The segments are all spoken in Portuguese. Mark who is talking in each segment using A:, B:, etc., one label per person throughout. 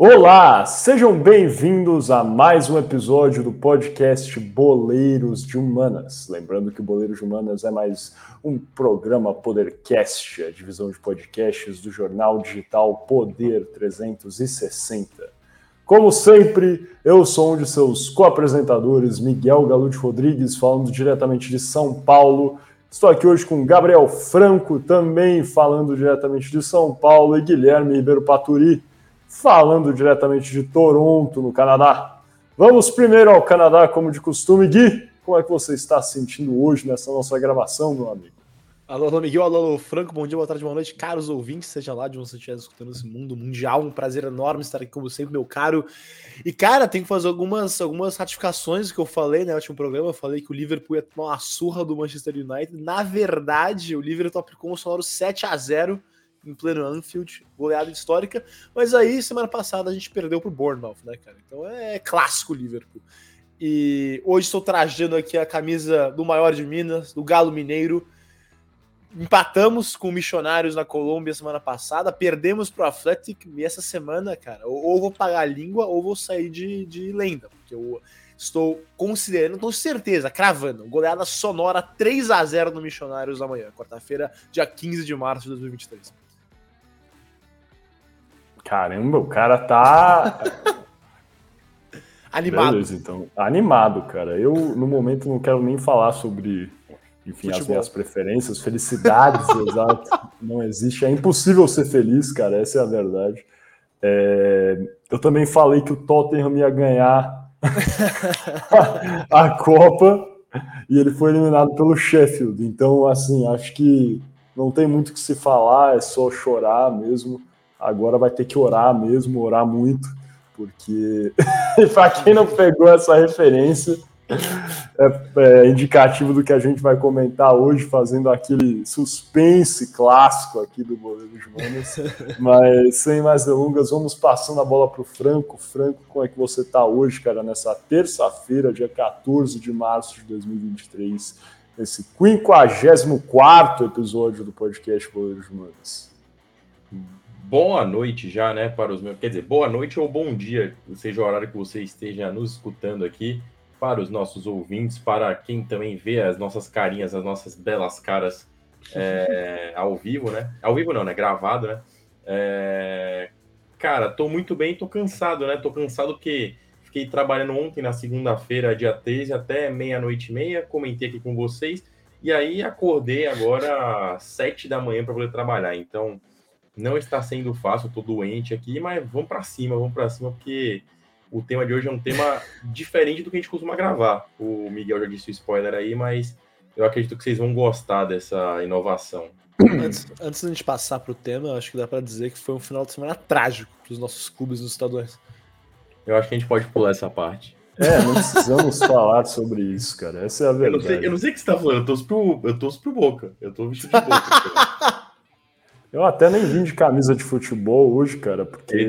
A: Olá, sejam bem-vindos a mais um episódio do podcast Boleiros de Humanas. Lembrando que o Boleiros de Humanas é mais um programa Podercast, a divisão de podcasts do jornal digital Poder 360. Como sempre, eu sou um de seus co-apresentadores, Miguel Galute Rodrigues, falando diretamente de São Paulo. Estou aqui hoje com Gabriel Franco, também falando diretamente de São Paulo, e Guilherme Ribeiro Paturi falando diretamente de Toronto, no Canadá. Vamos primeiro ao Canadá, como de costume. Gui, como é que você está se sentindo hoje nessa nossa gravação, meu amigo?
B: Alô, alô, Miguel, alô, alô, Franco, bom dia, boa tarde, boa noite, caros ouvintes, seja lá de onde você estiver escutando esse mundo mundial, um prazer enorme estar aqui como sempre, meu caro. E, cara, tem que fazer algumas, algumas ratificações que eu falei né, no último programa, eu falei que o Liverpool ia tomar uma surra do Manchester United, na verdade, o Liverpool aplicou um sonoro 7 a 0 em pleno Anfield, goleada histórica, mas aí semana passada a gente perdeu pro Bournemouth, né, cara? Então é clássico Liverpool. E hoje estou trajando aqui a camisa do maior de Minas, do Galo Mineiro. Empatamos com Missionários na Colômbia semana passada, perdemos pro Athletic e essa semana, cara, ou, vou pagar a língua ou vou sair de, de lenda, porque eu estou considerando, com certeza, cravando, goleada sonora 3 a 0 no Missionários amanhã, quarta-feira, dia 15 de março de 2023.
A: Caramba, o cara tá.
B: animado.
A: Beleza, então. Animado, cara. Eu, no momento, não quero nem falar sobre, enfim, Futebol. as minhas preferências, felicidades, exato. Não existe. É impossível ser feliz, cara. Essa é a verdade. É... Eu também falei que o Tottenham ia ganhar a Copa e ele foi eliminado pelo Sheffield. Então, assim, acho que não tem muito o que se falar, é só chorar mesmo agora vai ter que orar mesmo, orar muito, porque para quem não pegou essa referência, é, é, indicativo do que a gente vai comentar hoje, fazendo aquele suspense clássico aqui do Boleiro de Manas. Mas sem mais delongas, vamos passando a bola para o Franco. Franco, como é que você está hoje, cara, nessa terça-feira, dia 14 de março de 2023, nesse 54 episódio do podcast Boleiro de Manas?
C: Boa noite já, né, para os meus. Quer dizer, boa noite ou bom dia, seja o horário que você esteja nos escutando aqui, para os nossos ouvintes, para quem também vê as nossas carinhas, as nossas belas caras é, ao vivo, né? Ao vivo não, né? Gravado, né? É... Cara, tô muito bem, tô cansado, né? Tô cansado porque fiquei trabalhando ontem, na segunda-feira, dia 13, até meia-noite e meia, comentei aqui com vocês, e aí acordei agora às sete da manhã para poder trabalhar. Então, não está sendo fácil, eu doente aqui, mas vamos para cima, vamos para cima, porque o tema de hoje é um tema diferente do que a gente costuma gravar. O Miguel já disse o spoiler aí, mas eu acredito que vocês vão gostar dessa inovação.
B: Antes, antes da gente passar para o tema, acho que dá para dizer que foi um final de semana trágico para os nossos clubes nos estaduais.
C: Eu acho que a gente pode pular essa parte.
A: É, não precisamos falar sobre isso, cara. Essa é a verdade.
C: Eu não sei, eu não sei o que você está falando, eu torço pro, eu torço pro Boca. Eu tô vestido de Boca.
A: Eu até nem vim de camisa de futebol hoje, cara, porque.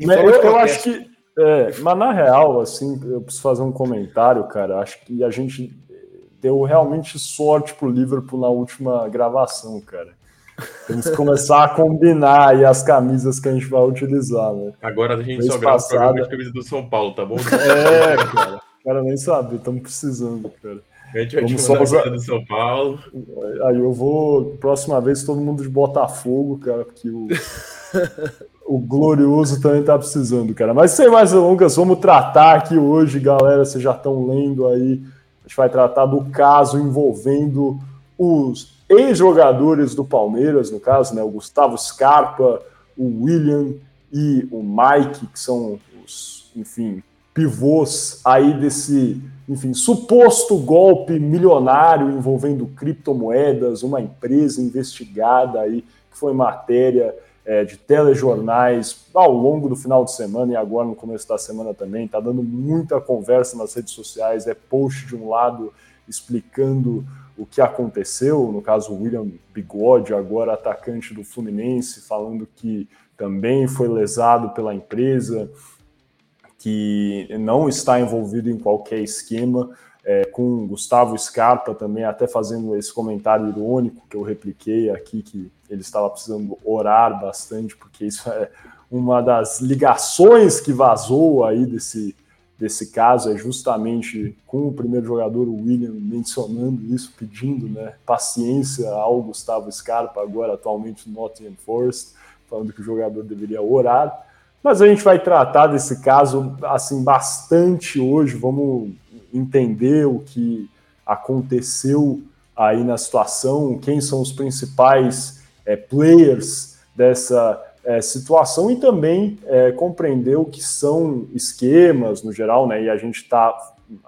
A: Né, eu, eu acho que. É, mas na real, assim, eu preciso fazer um comentário, cara. Acho que a gente deu realmente sorte pro Liverpool na última gravação, cara. Temos que começar a combinar aí as camisas que a gente vai utilizar, né?
C: Agora a gente só grava passada... camisa do São Paulo, tá bom?
A: É, cara. Cara, nem sabe, estamos precisando, cara.
C: A gente vai te mandar do São Paulo.
A: Aí eu vou, próxima vez, todo mundo de Botafogo, cara, porque o, o Glorioso também tá precisando, cara. Mas sem mais delongas, vamos tratar aqui hoje, galera. Vocês já estão lendo aí. A gente vai tratar do caso envolvendo os ex-jogadores do Palmeiras, no caso, né? O Gustavo Scarpa, o William e o Mike, que são os, enfim, pivôs aí desse enfim, suposto golpe milionário envolvendo criptomoedas, uma empresa investigada aí, que foi matéria é, de telejornais ao longo do final de semana e agora no começo da semana também. Está dando muita conversa nas redes sociais, é post de um lado explicando o que aconteceu, no caso William Bigode, agora atacante do Fluminense, falando que também foi lesado pela empresa que não está envolvido em qualquer esquema, é, com Gustavo Scarpa também até fazendo esse comentário irônico que eu repliquei aqui, que ele estava precisando orar bastante, porque isso é uma das ligações que vazou aí desse, desse caso é justamente com o primeiro jogador, o William, mencionando isso, pedindo né, paciência ao Gustavo Scarpa, agora atualmente no Nottingham Forest, falando que o jogador deveria orar. Mas a gente vai tratar desse caso assim bastante hoje, vamos entender o que aconteceu aí na situação, quem são os principais é, players dessa é, situação e também é, compreender o que são esquemas no geral, né? E a gente está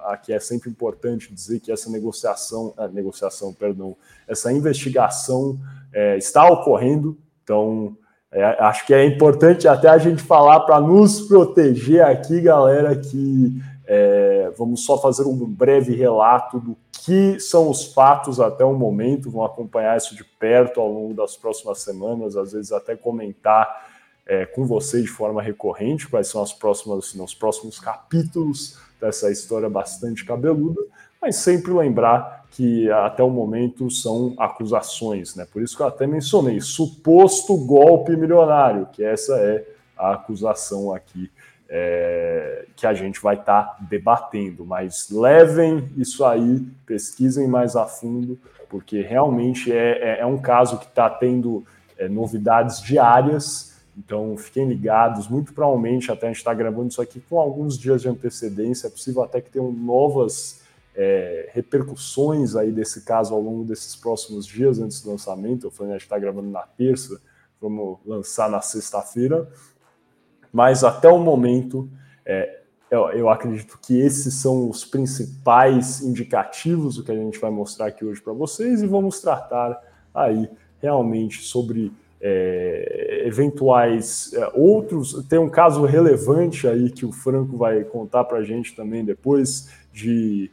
A: aqui é sempre importante dizer que essa negociação, a negociação, perdão, essa investigação é, está ocorrendo, então é, acho que é importante até a gente falar para nos proteger aqui, galera, que é, vamos só fazer um breve relato do que são os fatos até o momento, vão acompanhar isso de perto ao longo das próximas semanas, às vezes até comentar é, com você de forma recorrente quais são as próximas, assim, os próximos capítulos dessa história bastante cabeluda, mas sempre lembrar que até o momento são acusações, né? Por isso que eu até mencionei suposto golpe milionário, que essa é a acusação aqui é, que a gente vai estar tá debatendo. Mas levem isso aí, pesquisem mais a fundo, porque realmente é, é, é um caso que está tendo é, novidades diárias. Então fiquem ligados, muito provavelmente até a gente está gravando isso aqui com alguns dias de antecedência, é possível até que tenham novas é, repercussões aí desse caso ao longo desses próximos dias antes do lançamento. A gente está gravando na terça, vamos lançar na sexta-feira mas até o momento, é, eu, eu, acredito que esses são os principais indicativos do que a gente vai mostrar aqui hoje para vocês e vamos tratar aí realmente sobre é, eventuais é, outros. Tem um caso relevante aí que o Franco vai contar para a gente também depois de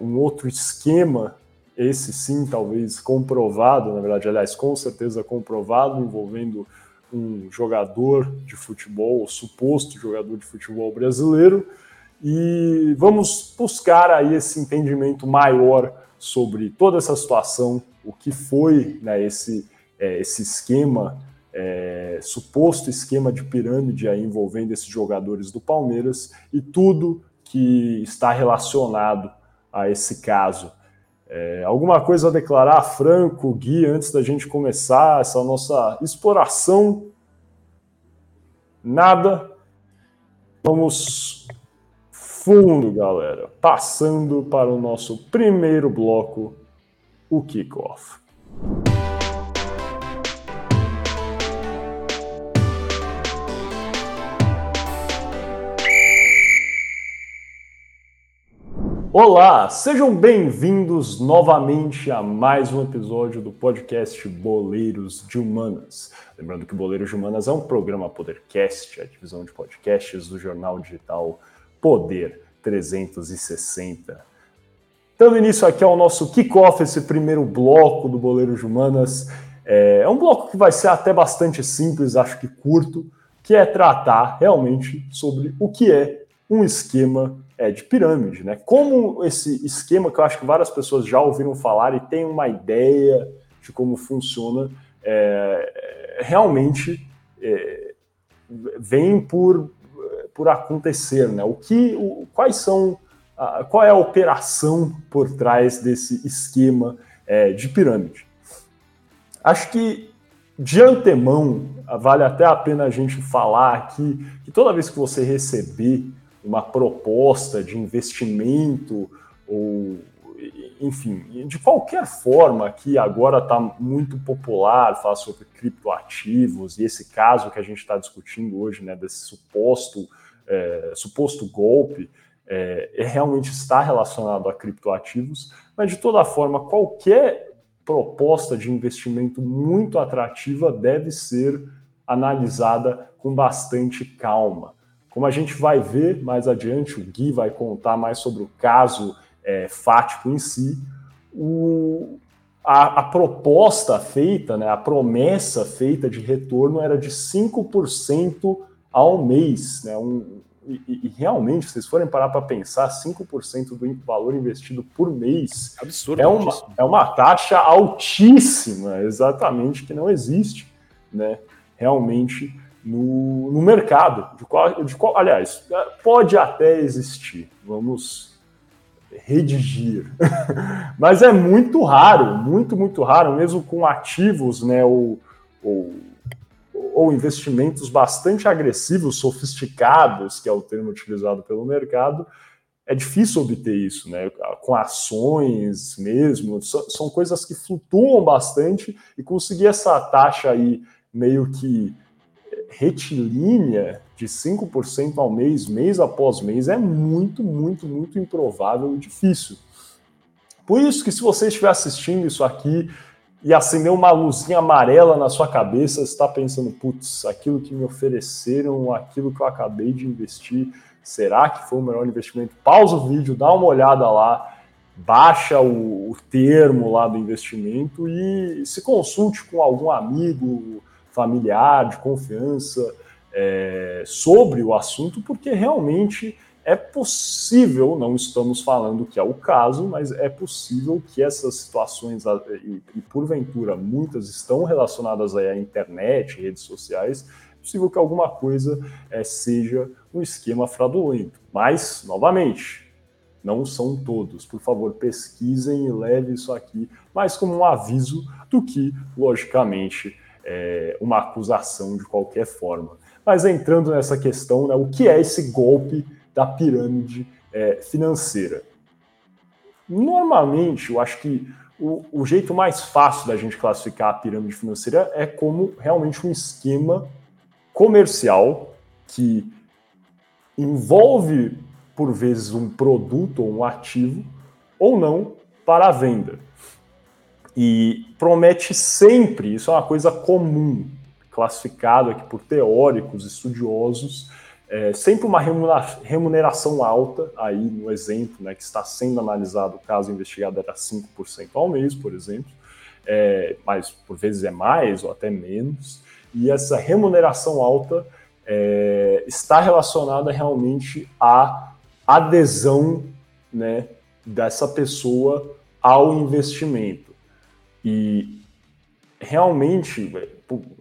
A: um outro esquema, esse sim, talvez comprovado, na verdade, aliás, com certeza comprovado, envolvendo um jogador de futebol, suposto jogador de futebol brasileiro, e vamos buscar aí esse entendimento maior sobre toda essa situação, o que foi né, esse, é, esse esquema, é, suposto esquema de pirâmide aí envolvendo esses jogadores do Palmeiras e tudo que está relacionado a esse caso. É, alguma coisa a declarar, Franco, Gui, antes da gente começar essa nossa exploração? Nada. Vamos fundo, galera. Passando para o nosso primeiro bloco, o kickoff. Olá, sejam bem-vindos novamente a mais um episódio do podcast Boleiros de Humanas. Lembrando que Boleiros de Humanas é um programa Podercast, a divisão de podcasts do jornal digital Poder 360. Dando início aqui ao nosso kickoff, esse primeiro bloco do Boleiros de Humanas. É, é um bloco que vai ser até bastante simples, acho que curto, que é tratar realmente sobre o que é um esquema é, de pirâmide, né? Como esse esquema que eu acho que várias pessoas já ouviram falar e têm uma ideia de como funciona, é, realmente é, vem por, por acontecer, né? O que, o, quais são, a, qual é a operação por trás desse esquema é, de pirâmide? Acho que de antemão vale até a pena a gente falar aqui que toda vez que você receber uma proposta de investimento ou enfim, de qualquer forma que agora está muito popular falar sobre criptoativos e esse caso que a gente está discutindo hoje, né, desse suposto é, suposto golpe, é, é, realmente está relacionado a criptoativos, mas de toda forma qualquer proposta de investimento muito atrativa deve ser analisada com bastante calma. Como a gente vai ver mais adiante, o Gui vai contar mais sobre o caso é, fático em si, o, a, a, proposta feita, né, a promessa feita de retorno era de 5% ao mês. Né, um, e, e, realmente, se vocês forem parar para pensar, 5% do valor investido por mês Absurdo, é, uma, é uma taxa altíssima, exatamente, que não existe. Né, realmente no, no mercado. De qual, de qual, aliás, pode até existir. Vamos redigir. Mas é muito raro, muito, muito raro, mesmo com ativos, né, ou, ou, ou, investimentos bastante agressivos, sofisticados, que é o termo utilizado pelo mercado, é difícil obter isso, né? Com ações mesmo, são coisas que flutuam bastante e conseguir essa taxa aí meio que retilínea de 5% ao mês, mês após mês, é muito, muito, muito improvável e difícil. Por isso que se você estiver assistindo isso aqui e acender uma luzinha amarela na sua cabeça, está pensando, putz, aquilo que me ofereceram, aquilo que eu acabei de investir, será que foi o melhor investimento? Pausa o vídeo, dá uma olhada lá, baixa o, o termo lá do investimento e se consulte com algum amigo, familiar, de confiança é, sobre o assunto, porque realmente é possível, não estamos falando que é o caso, mas é possível que essas situações, e, e porventura muitas estão relacionadas à internet, redes sociais, é possível que alguma coisa é, seja um esquema fraudulento. Mas, novamente, não são todos. Por favor, pesquisem e leve isso aqui mais como um aviso do que, logicamente, é, uma acusação de qualquer forma. Mas entrando nessa questão, né, o que é esse golpe da pirâmide é, financeira? Normalmente, eu acho que o, o, jeito mais fácil da gente classificar a pirâmide financeira é como realmente um esquema comercial que envolve, por vezes, um produto ou um ativo, ou não, para a venda e promete sempre, isso é uma coisa comum, classificado aqui por teóricos, estudiosos, é, sempre uma remuneração alta, aí no exemplo né, que está sendo analisado, o caso investigado era 5% ao mês, por exemplo, é, mas por vezes é mais ou até menos, e essa remuneração alta é, está relacionada realmente à adesão né, dessa pessoa ao investimento. E realmente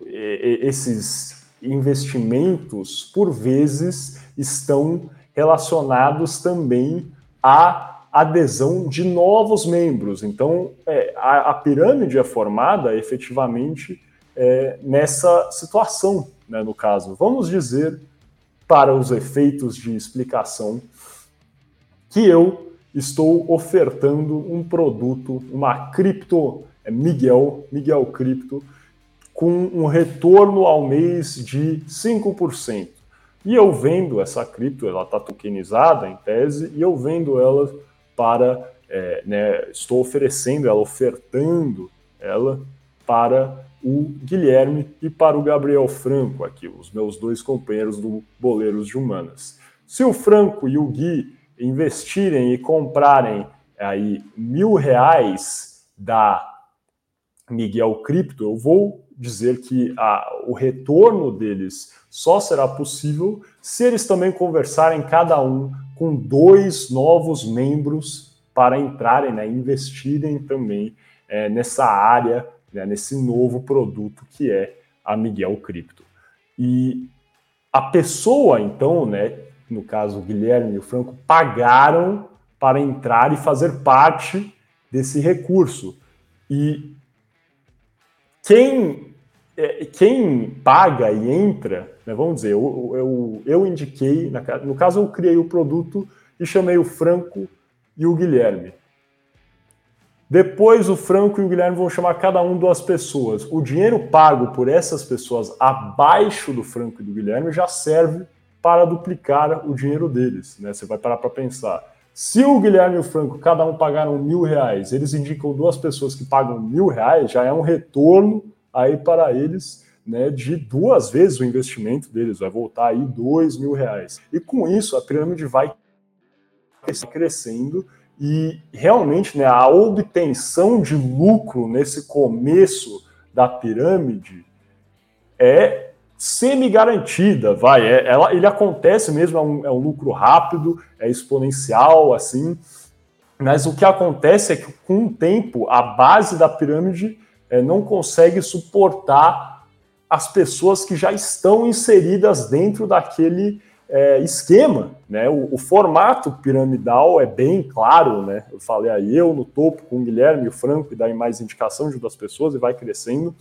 A: esses investimentos, por vezes, estão relacionados também à adesão de novos membros. Então, é, a, a, pirâmide é formada efetivamente é, nessa situação, né, no caso. Vamos dizer, para os efeitos de explicação, que eu estou ofertando um produto, uma cripto é Miguel, Miguel Cripto, com um retorno ao mês de 5%. E eu vendo essa cripto, ela está tokenizada em tese, e eu vendo ela para, é, né, estou oferecendo ela, ofertando ela para o Guilherme e para o Gabriel Franco, aqui, os meus dois companheiros do Boleiros de Humanas. Se o Franco e o Gui investirem e comprarem aí mil reais da Miguel Cripto, eu vou dizer que a, o retorno deles só será possível se eles também conversarem cada um com dois novos membros para entrarem, né, investirem também é, nessa área, né, nesse novo produto que é a Miguel Cripto. E a pessoa, então, né, no caso o Guilherme e o Franco, pagaram para entrar e fazer parte desse recurso. E quem, é, quem paga e entra, né, vamos dizer, eu, eu, eu indiquei, no caso eu criei o produto e chamei o Franco e o Guilherme. Depois o Franco e o Guilherme vão chamar cada um duas pessoas. O dinheiro pago por essas pessoas abaixo do Franco e do Guilherme já serve para duplicar o dinheiro deles. Né? Você vai parar para pensar. Se o Guilherme e o Franco, cada um pagaram mil reais, eles indicam duas pessoas que pagam mil reais, já é um retorno aí para eles né, de duas vezes o investimento deles, vai voltar aí dois mil reais. E com isso a pirâmide vai crescendo e realmente né, a obtenção de lucro nesse começo da pirâmide é semi-garantida, vai. É, ela, ele acontece mesmo, é um, é um lucro rápido, é exponencial, assim. Mas o que acontece é que, com o tempo, a base da pirâmide é, não consegue suportar as pessoas que já estão inseridas dentro daquele é, esquema. Né? O, o, formato piramidal é bem claro, né? Eu falei aí, eu no topo com o Guilherme e o Franco, e daí mais indicação de duas pessoas e vai crescendo.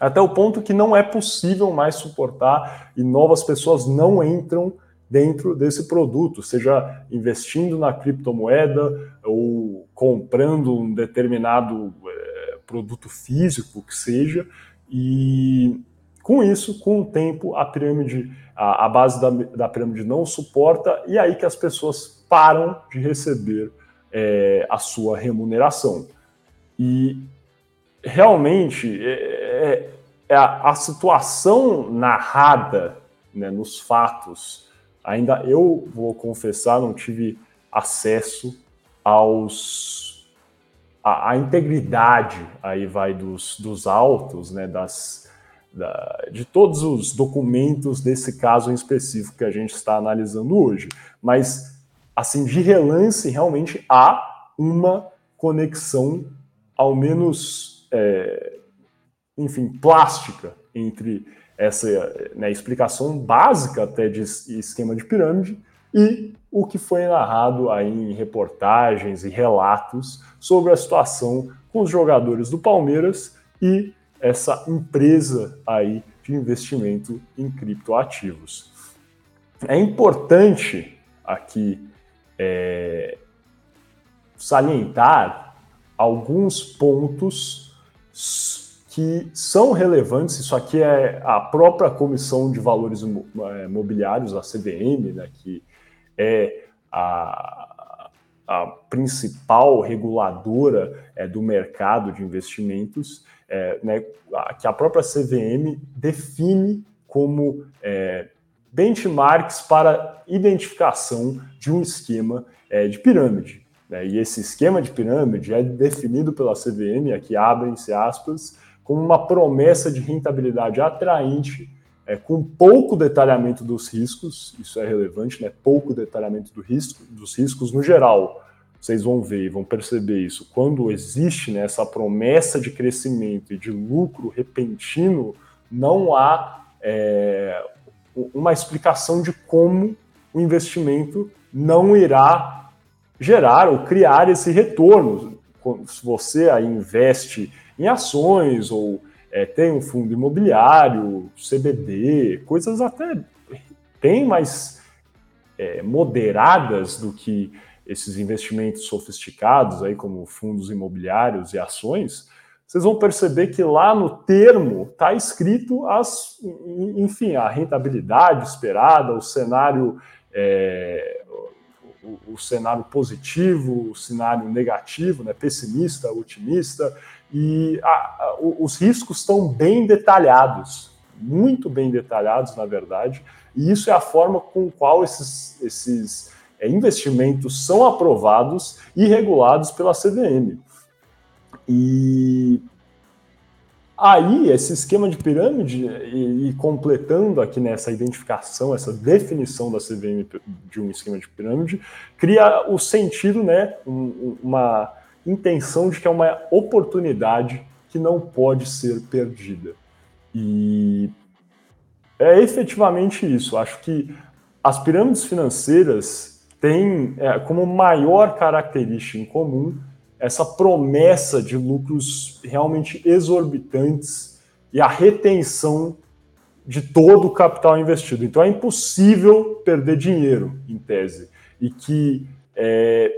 A: Até o ponto que não é possível mais suportar e novas pessoas não entram dentro desse produto, seja investindo na criptomoeda ou comprando um determinado é, produto físico que seja, e com isso, com o tempo, a pirâmide, a, a base da, da, pirâmide não suporta, e é aí que as pessoas param de receber é, a sua remuneração. E realmente é, é, é a, a, situação narrada né, nos fatos, ainda eu vou confessar, não tive acesso aos a, a, integridade aí vai dos, dos autos, né, das, da, de todos os documentos desse caso em específico que a gente está analisando hoje. Mas, assim, de relance, realmente há uma conexão, ao menos, é, enfim, plástica entre essa né, explicação básica até de esquema de pirâmide e o que foi narrado aí em reportagens e relatos sobre a situação com os jogadores do Palmeiras e essa empresa aí de investimento em criptoativos. É importante aqui é, salientar alguns pontos que são relevantes. Isso aqui é a própria Comissão de Valores Imobiliários, a CVM, né, que é a, a principal reguladora é, do mercado de investimentos, é, né, que a própria CVM define como é, benchmarks para identificação de um esquema de pirâmide. Né? E esse esquema de pirâmide é definido pela CVM, aqui abrem-se aspas, como uma promessa de rentabilidade atraente é, com pouco detalhamento dos riscos, isso é relevante, né? pouco detalhamento do risco, dos riscos no geral. Vocês vão ver e vão perceber isso. Quando existe né, essa promessa de crescimento e de lucro repentino, não há é, uma explicação de como o investimento não irá gerar ou criar esse retorno. Se você aí investe em ações ou é, tem um fundo imobiliário, CBD, coisas até bem mais é, moderadas do que esses investimentos sofisticados, aí como fundos imobiliários e ações, vocês vão perceber que lá no termo está escrito as, enfim, a rentabilidade esperada, o cenário, é, o, o, cenário positivo, o cenário negativo, né, pessimista, otimista, e a, a, os riscos estão bem detalhados, muito bem detalhados, na verdade, e isso é a forma com qual esses, esses é, investimentos são aprovados e regulados pela CVM. E aí, esse esquema de pirâmide, e, e, completando aqui nessa identificação, essa definição da CVM de um esquema de pirâmide, cria o sentido, né, um, uma intenção de que é uma oportunidade que não pode ser perdida. E é efetivamente isso. Acho que as pirâmides financeiras têm é, como maior característica em comum essa promessa de lucros realmente exorbitantes e a retenção de todo o capital investido. Então é impossível perder dinheiro, em tese. E que é,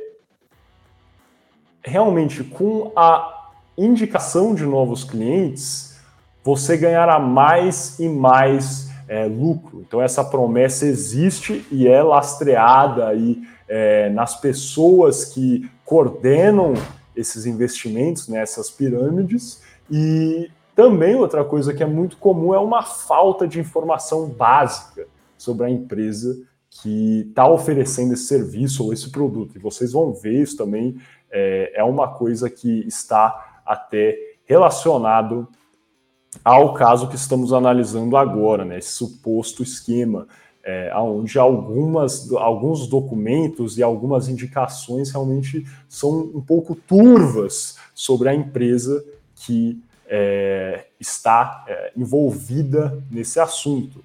A: realmente com a indicação de novos clientes, você ganhará mais e mais é, lucro. Então, essa promessa existe e é lastreada aí é, nas pessoas que coordenam esses investimentos, nessas né, pirâmides. E também outra coisa que é muito comum é uma falta de informação básica sobre a empresa que está oferecendo esse serviço ou esse produto. E vocês vão ver isso também é, é uma coisa que está até relacionado ao caso que estamos analisando agora, né, esse suposto esquema, é, onde algumas, alguns documentos e algumas indicações realmente são um pouco turvas sobre a empresa que é, está é, envolvida nesse assunto.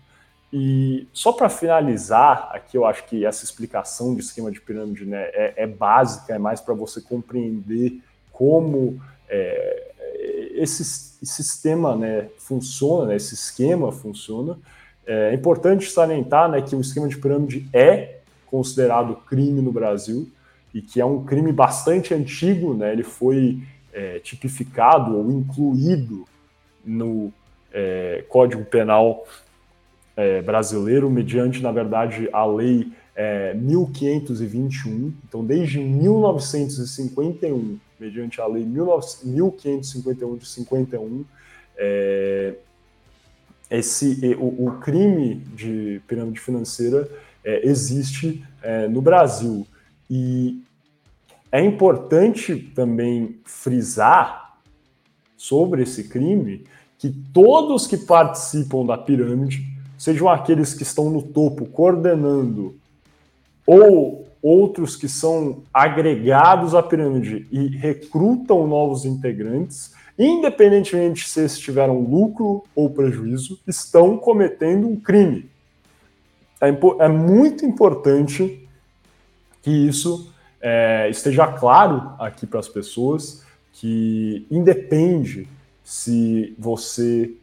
A: E só para finalizar, aqui eu acho que essa explicação de esquema de pirâmide né, é, é básica, é mais para você compreender como é, esse, esse, sistema né, funciona, né, esse esquema funciona. É importante salientar né, que o esquema de pirâmide é considerado crime no Brasil e que é um crime bastante antigo, né, ele foi é, tipificado ou incluído no é, Código Penal é, brasileiro, mediante, na verdade, a Lei é, 1521. Então, desde 1951, mediante a Lei 1551 de 51, é, esse, o, o, crime de pirâmide financeira é, existe é, no Brasil. E é importante também frisar sobre esse crime que todos que participam da pirâmide, sejam aqueles que estão no topo coordenando ou outros que são agregados à pirâmide e recrutam novos integrantes, independentemente se eles tiveram lucro ou prejuízo, estão cometendo um crime. É, é muito importante que isso é, esteja claro aqui para as pessoas que independe se você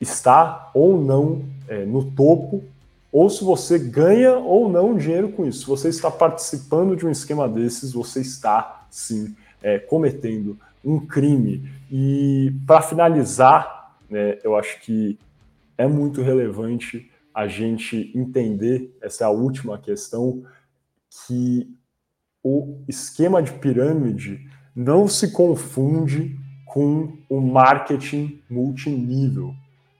A: está ou não é, no topo, ou se você ganha ou não dinheiro com isso. Se você está participando de um esquema desses, você está sim é, cometendo um crime. E para finalizar, né, eu acho que é muito relevante a gente entender essa é a última questão que o esquema de pirâmide não se confunde com o marketing multinível.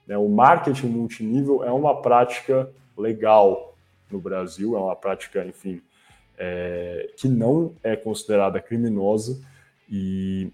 A: Né? O marketing multinível é uma prática legal no Brasil, é uma prática, enfim, é, que não é considerada criminosa e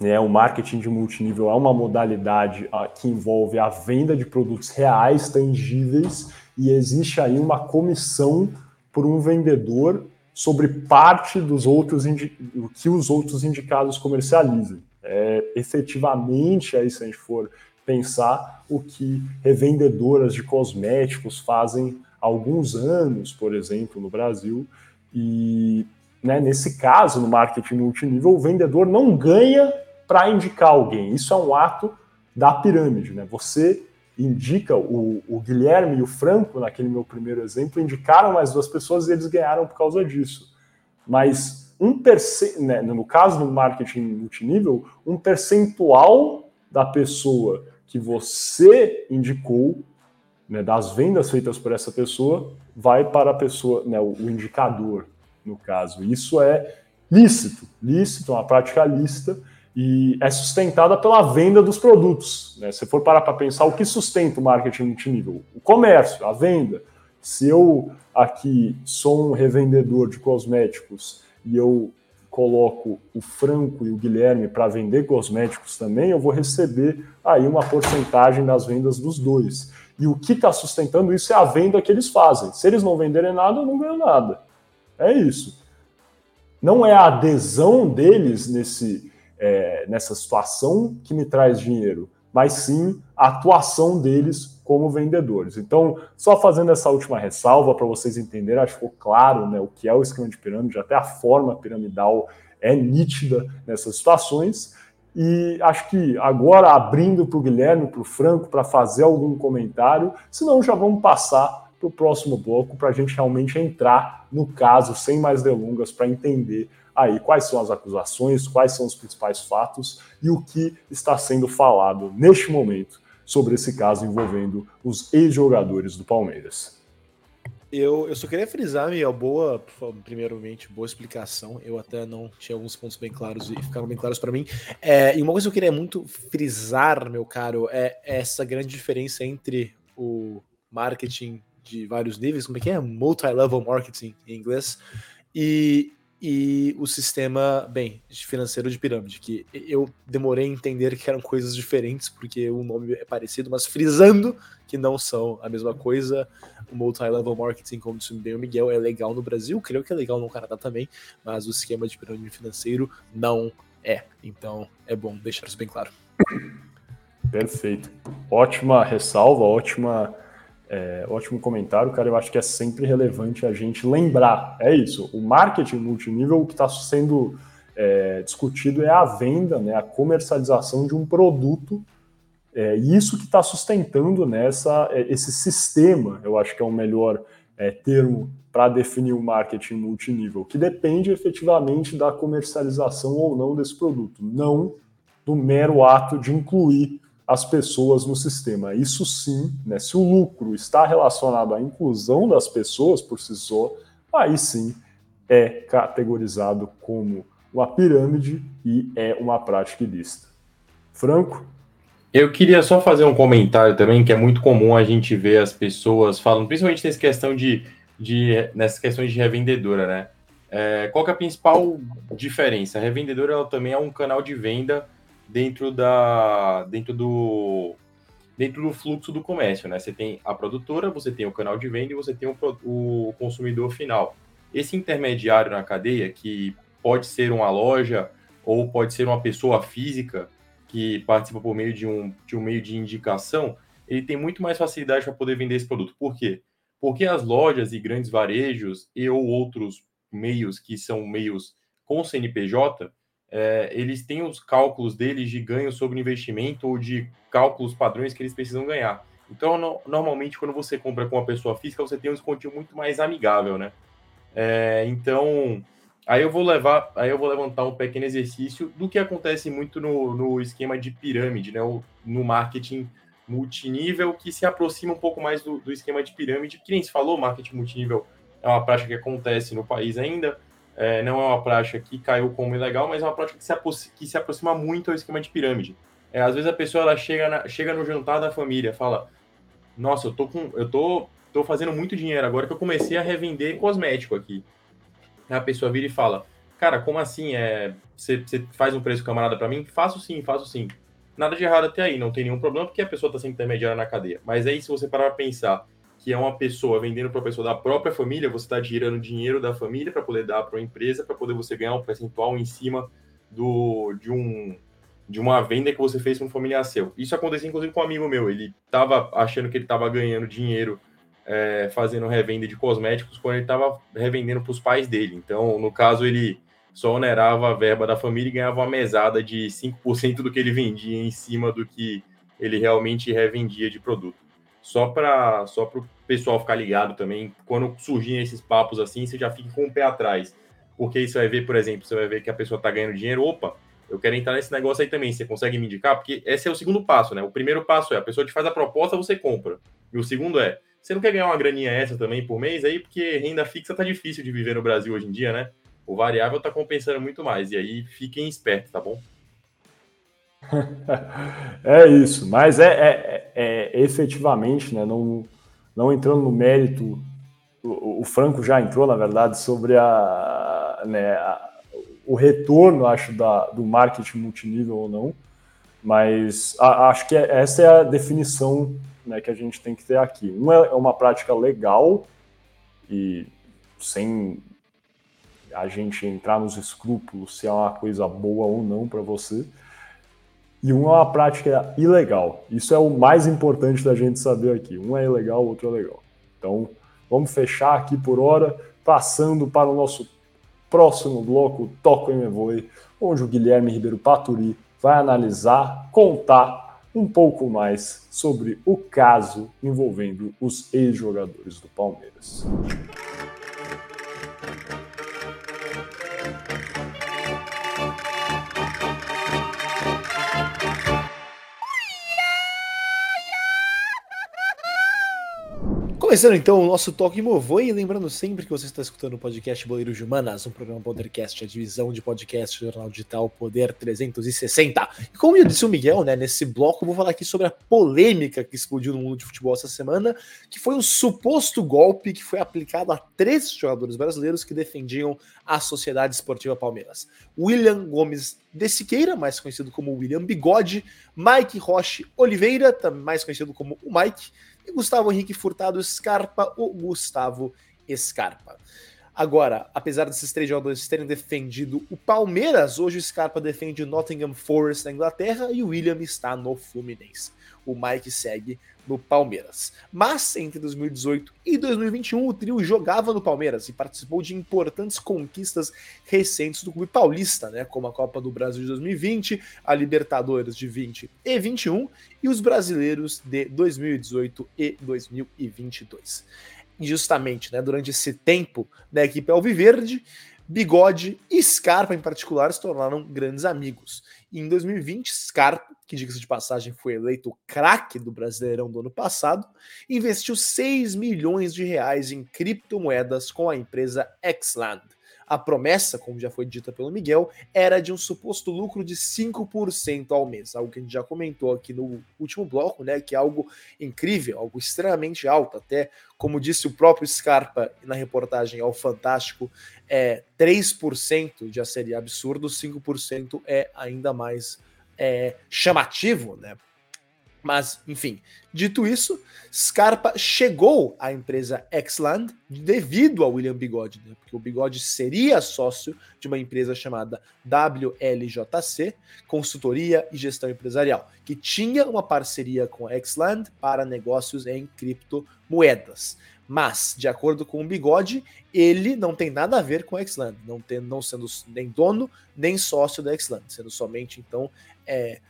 A: né, o marketing de multinível é uma modalidade a, que envolve a venda de produtos reais, tangíveis, e existe aí uma comissão por um vendedor sobre parte dos outros do que os outros indicados comercializam é, efetivamente, aí se a gente for pensar o que revendedoras de cosméticos fazem há alguns anos, por exemplo, no Brasil, e né, nesse caso, no marketing multinível, o vendedor não ganha para indicar alguém. Isso é um ato da pirâmide. Né? Você indica, o, o, Guilherme e o Franco, naquele meu primeiro exemplo, indicaram mais duas pessoas e eles ganharam por causa disso. Mas um né, no caso do marketing multinível, um percentual da pessoa que você indicou, né, das vendas feitas por essa pessoa, vai para a pessoa, né, o, o indicador, no caso. Isso é lícito, lícito, é uma prática lícita e é sustentada pela venda dos produtos. Né? Se for parar para pensar, o que sustenta o marketing multinível? O comércio, a venda. Se eu aqui sou um revendedor de cosméticos e eu coloco o Franco e o Guilherme para vender cosméticos também, eu vou receber aí uma porcentagem das vendas dos dois. E o que está sustentando isso é a venda que eles fazem. Se eles não venderem nada, eu não ganho nada. É isso. Não é a adesão deles nesse, é, nessa situação que me traz dinheiro, mas sim a atuação deles como vendedores. Então, só fazendo essa última ressalva para vocês entenderem, acho que ficou claro né, o que é o esquema de pirâmide, até a forma piramidal é nítida nessas situações. E acho que agora, abrindo para o Guilherme, para o Franco, para fazer algum comentário, senão já vamos passar para o próximo bloco para a gente realmente entrar no caso, sem mais delongas, para entender aí quais são as acusações, quais são os principais fatos e o que está sendo falado neste momento sobre esse caso envolvendo os ex-jogadores do Palmeiras.
B: Eu, eu só queria frisar, Miguel, boa, primeiramente, boa explicação. Eu até não tinha alguns pontos bem claros e ficaram bem claros para mim. É, e uma coisa que eu queria muito frisar, meu caro, é essa grande diferença entre o marketing de vários níveis, como é que é? Multi-level marketing em inglês, e e o sistema, bem, financeiro de pirâmide, que eu demorei a entender que eram coisas diferentes, porque o nome é parecido, mas frisando que não são a mesma coisa. O multi-level marketing, como disse bem o Miguel, é legal no Brasil, creio que é legal no Canadá também, mas o esquema de pirâmide financeiro não é. Então é bom deixar isso bem claro.
A: Perfeito. Ótima ressalva, ótima, é, ótimo comentário, cara. Eu acho que é sempre relevante a gente lembrar. É isso. O marketing multinível, o que está sendo é, discutido é a venda, né, a comercialização de um produto. É, isso que está sustentando nessa é, esse sistema, eu acho que é o melhor é, termo para definir o marketing multinível, que depende efetivamente da comercialização ou não desse produto, não do mero ato de incluir as pessoas no sistema. Isso sim, né, se o lucro está relacionado à inclusão das pessoas por si só, aí sim é categorizado como uma pirâmide e é uma prática ilícita. Franco?
C: Eu queria só fazer um comentário também, que é muito comum a gente ver as pessoas falando, principalmente nessa questão de, de nessas questões de revendedora, né? É, qual é a principal diferença? A revendedora ela também é um canal de venda dentro da dentro do dentro do fluxo do comércio, né? Você tem a produtora, você tem o canal de venda e você tem o, o consumidor final. Esse intermediário na cadeia, que pode ser uma loja ou pode ser uma pessoa física que participa por meio de um, de um meio de indicação, ele tem muito mais facilidade para poder vender esse produto. Por quê? Porque as lojas e grandes varejos e ou outros meios que são meios com CNPJ, é, eles têm os cálculos deles de ganho sobre investimento ou de cálculos padrões que eles precisam ganhar. Então, no, normalmente, quando você compra com uma pessoa física, você tem um desconto muito mais amigável, né? É, então, aí eu vou levar, aí eu vou levantar um pequeno exercício do que acontece muito no, no esquema de pirâmide, né? O, no marketing multinível, que se aproxima um pouco mais do, do esquema de pirâmide, que nem se falou, marketing multinível é uma prática que acontece no país ainda, é, não é uma prática que caiu como ilegal, mas é uma prática que se, que se aproxima muito ao esquema de pirâmide. É, às vezes a pessoa ela chega, na, chega no jantar da família, fala: Nossa, eu tô com. Eu tô, tô fazendo muito dinheiro agora que eu comecei a revender cosmético aqui. A pessoa vira e fala: Cara, como assim? É, você, você faz um preço camarada para mim? Faço sim, faço sim. Nada de errado até aí, não tem nenhum problema, porque a pessoa está sendo intermediária na cadeia. Mas aí, se você parar para pensar que é uma pessoa vendendo para uma pessoa da própria família, você está tirando dinheiro da família para poder dar para uma empresa, para poder você ganhar um percentual em cima do, de, um, de uma venda que você fez com um familiar seu. Isso aconteceu inclusive com um amigo meu. Ele estava achando que ele estava ganhando dinheiro é, fazendo revenda de cosméticos quando ele estava revendendo para os pais dele. Então, no caso, ele só onerava a verba da família e ganhava uma mesada de 5% do que ele vendia em cima do que ele realmente revendia de produto só para só o pessoal ficar ligado também, quando surgirem esses papos assim, você já fica com o pé atrás. Porque aí você vai ver, por exemplo, você vai ver que a pessoa está ganhando dinheiro, opa, eu quero entrar nesse negócio aí também, você consegue me indicar? Porque esse é o segundo passo, né? O primeiro passo é a pessoa te faz a proposta, você compra. E o segundo é, você não quer ganhar uma graninha essa também por mês aí? Porque renda fixa tá difícil de viver no Brasil hoje em dia, né? O variável tá compensando muito mais. E aí fiquem espertos, tá bom?
A: é isso, mas é, é, é, efetivamente, né, não, não entrando no mérito, o, o, Franco já entrou, na verdade, sobre a, né, a, o retorno, acho, da, do marketing multinível ou não, mas a, acho que é, essa é a definição né, que a gente tem que ter aqui. Uma é uma prática legal e sem a gente entrar nos escrúpulos se é uma coisa boa ou não para você, e um é uma prática ilegal. Isso é o mais importante da gente saber aqui. Um é ilegal, o outro é legal. Então, vamos fechar aqui por hora, passando para o nosso próximo bloco, Toco em Voe, onde o Guilherme Ribeiro Paturi vai analisar, contar um pouco mais sobre o caso envolvendo os ex-jogadores do Palmeiras.
B: Começando então o nosso toque Movoi, e lembrando sempre que você está escutando o podcast Boleiros de Humanas, um programa Podercast, a divisão de podcast do jornal digital Poder 360. E como eu disse o Miguel, né, nesse bloco eu vou falar aqui sobre a polêmica que explodiu no mundo de futebol essa semana, que foi um suposto golpe que foi aplicado a três jogadores brasileiros que defendiam a Sociedade Esportiva Palmeiras. William Gomes de Siqueira, mais conhecido como William Bigode, Mike Roche Oliveira, mais conhecido como o Mike, e Gustavo Henrique Furtado Scarpa, o Gustavo Scarpa. Agora, apesar desses três jogadores terem defendido o Palmeiras, hoje o Scarpa defende o Nottingham Forest na Inglaterra e o William está no Fluminense. O Mike segue no Palmeiras. Mas entre 2018 e 2021, o trio jogava no Palmeiras e participou de importantes conquistas recentes do clube paulista, né, como a Copa do Brasil de 2020, a Libertadores de 20 e 21 e os brasileiros de 2018 e 2022 justamente né, durante esse tempo da equipe Alviverde, Bigode e Scarpa, em particular, se tornaram grandes amigos. E em 2020, Scarpa, que diga-se de passagem foi eleito craque do Brasileirão do ano passado, investiu 6 milhões de reais em criptomoedas com a empresa Xland. A promessa, como já foi dita pelo Miguel, era de um suposto lucro de 5% ao mês, algo que a gente já comentou aqui no último bloco, né? Que é algo incrível, algo extremamente alto, até como disse o próprio Scarpa na reportagem ao Fantástico, é 3% já seria absurdo, 5% é ainda mais é, chamativo, né? Mas, enfim, dito isso, Scarpa chegou à empresa Xland devido a William Bigode, né? porque o Bigode seria sócio de uma empresa chamada WLJC, Consultoria e Gestão Empresarial, que tinha uma parceria com a Xland para negócios em criptomoedas. Mas, de acordo com o Bigode, ele não tem nada a ver com a Xland, não, tem, não sendo nem dono nem sócio da Xland, sendo somente, então, é,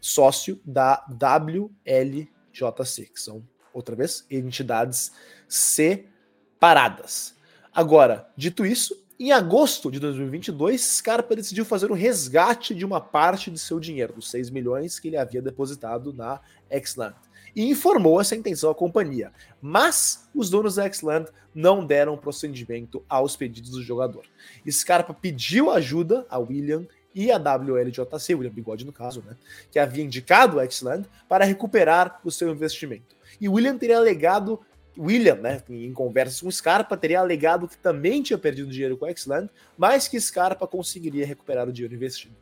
B: sócio da WLJC, que são, outra vez, entidades separadas. Agora, dito isso, em agosto de 2022, Scarpa decidiu fazer o resgate de uma parte de seu dinheiro, dos 6 milhões que ele havia depositado na Xland, e informou essa intenção à companhia. Mas os donos da Xland não deram procedimento aos pedidos do jogador. Scarpa pediu ajuda a William e a WLJC, William Bigode no caso, né, que havia indicado o Xland para recuperar o seu investimento. E William teria alegado, William, né, em conversas com Scarpa, teria alegado que também tinha perdido dinheiro com a Xland, mas que Scarpa conseguiria recuperar o dinheiro investido.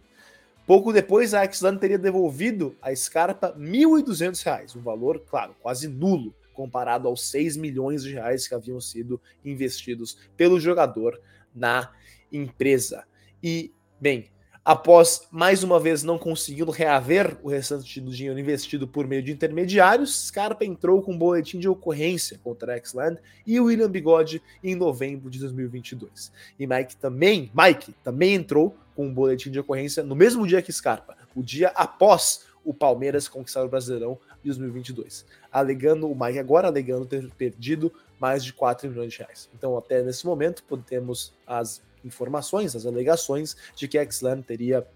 B: Pouco depois, a Xland teria devolvido a Scarpa R$ 1.200, um valor, claro, quase nulo, comparado aos 6 milhões de reais que haviam sido investidos pelo jogador na empresa. E, bem, Após mais uma vez não conseguindo reaver o restante do dinheiro investido por meio de intermediários, Scarpa entrou com um boletim de ocorrência contra a Xland e William Bigode em novembro de 2022. E Mike também, Mike também entrou com um boletim de ocorrência no mesmo dia que Scarpa, o dia após o Palmeiras conquistar o Brasileirão de 2022, alegando o Mike agora alegando ter perdido mais de 4 milhões de reais. Então, até nesse momento, temos as informações, as alegações de que Xlan teria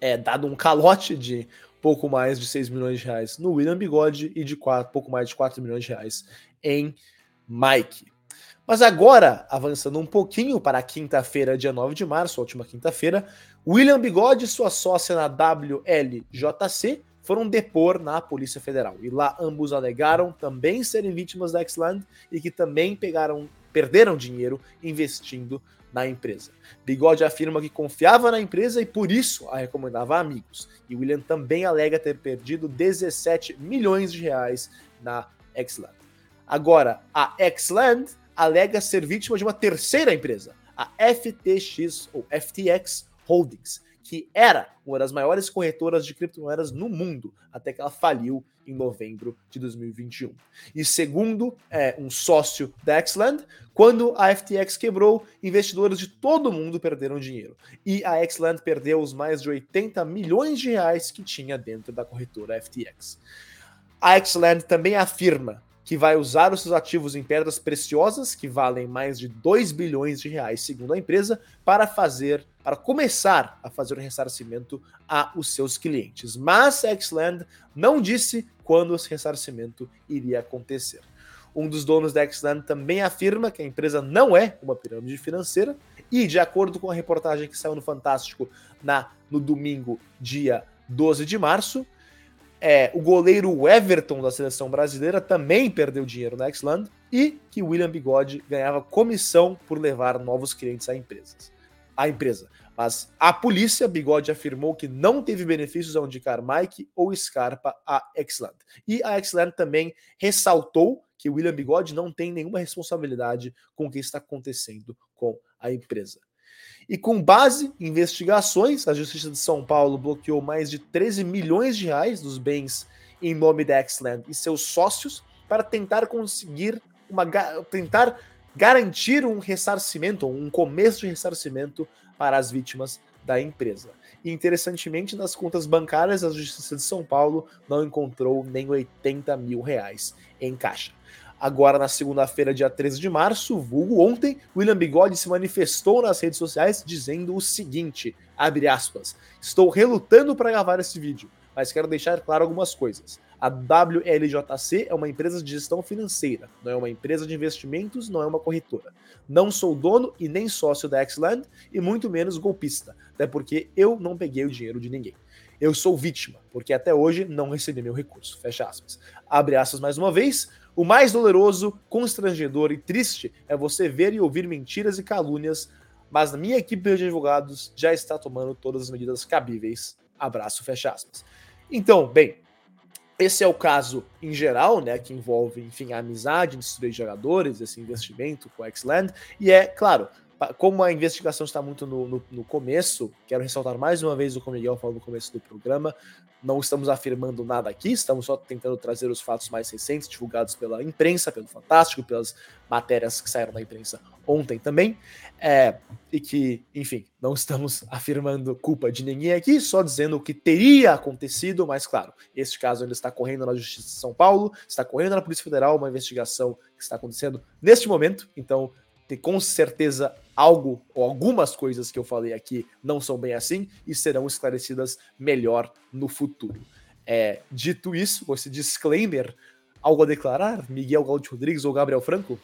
B: é, dado um calote de pouco mais de 6 milhões de reais no William Bigode e de quatro, pouco mais de 4 milhões de reais em Mike. Mas agora, avançando um pouquinho para quinta-feira, dia 9 de março, a última quinta-feira, William Bigode sua sócia na WLJC foram depor na Polícia Federal. E lá ambos alegaram também serem vítimas da Xland e que também pegaram, perderam dinheiro investindo na empresa. Bigode afirma que confiava na empresa e por isso a recomendava a amigos. E William também alega ter perdido 17 milhões de reais na Xland. Agora, a Xland alega ser vítima de uma terceira empresa, a FTX ou FTX Holdings, que era uma das maiores corretoras de criptomoedas no mundo, até que ela faliu em novembro de 2021. E segundo é, um sócio da Xland, quando a FTX quebrou, investidores de todo mundo perderam dinheiro. E a Xland perdeu os mais de 80 milhões de reais que tinha dentro da corretora FTX. A Xland também afirma que vai usar os seus ativos em pedras preciosas, que valem mais de 2 bilhões de reais, segundo a empresa, para fazer, para começar a fazer o ressarcimento a os seus clientes. Mas a Xland não disse quando esse ressarcimento iria acontecer. Um dos donos da Xland também afirma que a empresa não é uma pirâmide financeira e, de acordo com a reportagem que saiu no Fantástico na, no domingo, dia 12 de março, é, o goleiro Everton da seleção brasileira também perdeu dinheiro na Xland e que William Bigode ganhava comissão por levar novos clientes à empresa. À empresa. Mas a polícia, Bigode afirmou que não teve benefícios ao indicar Mike ou Scarpa à Xland. E a Xland também ressaltou que William Bigode não tem nenhuma responsabilidade com o que está acontecendo com a empresa. E com base em investigações, a Justiça de São Paulo bloqueou mais de 13 milhões de reais dos bens em nome da Xland e seus sócios para tentar conseguir uma tentar garantir um ressarcimento, um começo de ressarcimento para as vítimas da empresa. E interessantemente, nas contas bancárias, a Justiça de São Paulo não encontrou nem 80 mil reais em caixa. Agora, na segunda-feira, dia 13 de março, vulgo ontem, William Bigode se manifestou nas redes sociais dizendo o seguinte, abre aspas, estou relutando para gravar esse vídeo, mas quero deixar claro algumas coisas. A WLJC é uma empresa de gestão financeira, não é uma empresa de investimentos, não é uma corretora. Não sou dono e nem sócio da Xland e muito menos golpista, até porque eu não peguei o dinheiro de ninguém. Eu sou vítima, porque até hoje não recebi meu recurso. Fecha aspas. Abre aspas mais uma vez. O mais doloroso, constrangedor e triste é você ver e ouvir mentiras e calúnias, mas a minha equipe de advogados já está tomando todas as medidas cabíveis. Abraço, fecha aspas. Então, bem, esse é o caso em geral, né, que envolve, enfim, a amizade entre três jogadores, esse investimento com o X-Land, e é, claro, como a investigação está muito no, no, no, começo, quero ressaltar mais uma vez o que o Miguel falou no começo do programa, não estamos afirmando nada aqui, estamos só tentando trazer os fatos mais recentes, divulgados pela imprensa, pelo Fantástico, pelas matérias que saíram da imprensa ontem também, é, e que, enfim, não estamos afirmando culpa de ninguém aqui, só dizendo o que teria acontecido, mas claro, este caso ainda está correndo na Justiça de São Paulo, está correndo na Polícia Federal, uma investigação que está acontecendo neste momento, então com certeza algo ou algumas coisas que eu falei aqui não são bem assim e serão esclarecidas melhor no futuro. É, dito isso, com esse disclaimer, algo a declarar, Miguel Gaudi Rodrigues ou Gabriel Franco?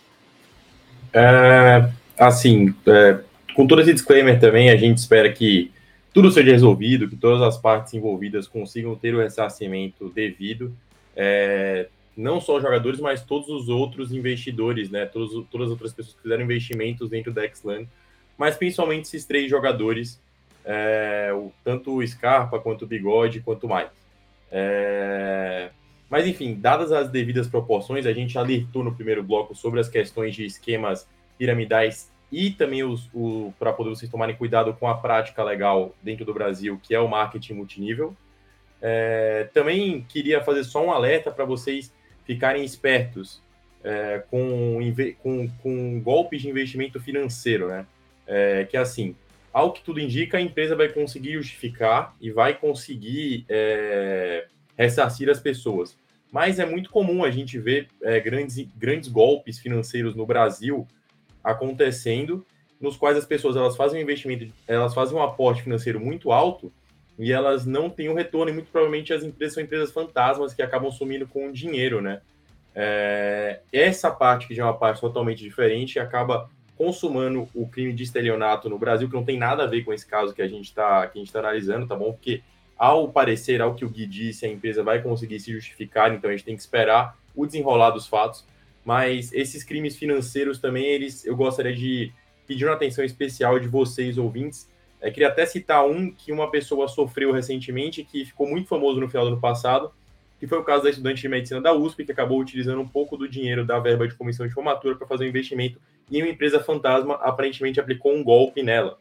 C: É, assim, é, com todo esse disclaimer também, a gente espera que tudo seja resolvido, que todas as partes envolvidas consigam ter o ressarcimento devido. É, não só os jogadores, mas todos os outros investidores, né? Todos, todas as outras pessoas que fizeram investimentos dentro da Xland, mas principalmente esses três jogadores, é, o, tanto o Scarpa, quanto o Bigode, quanto o Mike. É, mas enfim, dadas as devidas proporções, a gente alertou no primeiro bloco sobre as questões de esquemas piramidais e também os, o, para poder vocês tomarem cuidado com a prática legal dentro do Brasil, que é o marketing multinível. É, também queria fazer só um alerta para vocês ficarem espertos é, com, com, com, golpes de investimento financeiro, né? É, que é assim, ao que tudo indica, a empresa vai conseguir justificar e vai conseguir é, ressarcir as pessoas. Mas é muito comum a gente ver é, grandes, grandes golpes financeiros no Brasil acontecendo, nos quais as pessoas elas fazem um investimento, elas fazem um aporte financeiro muito alto e elas não têm um retorno, e muito provavelmente as empresas são empresas fantasmas que acabam sumindo com o dinheiro, né? É, essa parte, que já é uma parte totalmente diferente, acaba consumando o crime de estelionato no Brasil, que não tem nada a ver com esse caso que a gente está tá analisando, tá bom? Porque, ao parecer, ao que o Gui disse, a empresa vai conseguir se justificar, então a gente tem que esperar o desenrolar dos fatos. Mas esses crimes financeiros também, eles, eu gostaria de pedir uma atenção especial de vocês, ouvintes, é, queria até citar um que uma pessoa sofreu recentemente, que ficou muito famoso no final do ano passado, que foi o caso da estudante de medicina da USP, que acabou utilizando um pouco do dinheiro da verba de comissão de formatura para fazer um investimento em uma empresa fantasma, aparentemente aplicou um golpe nela,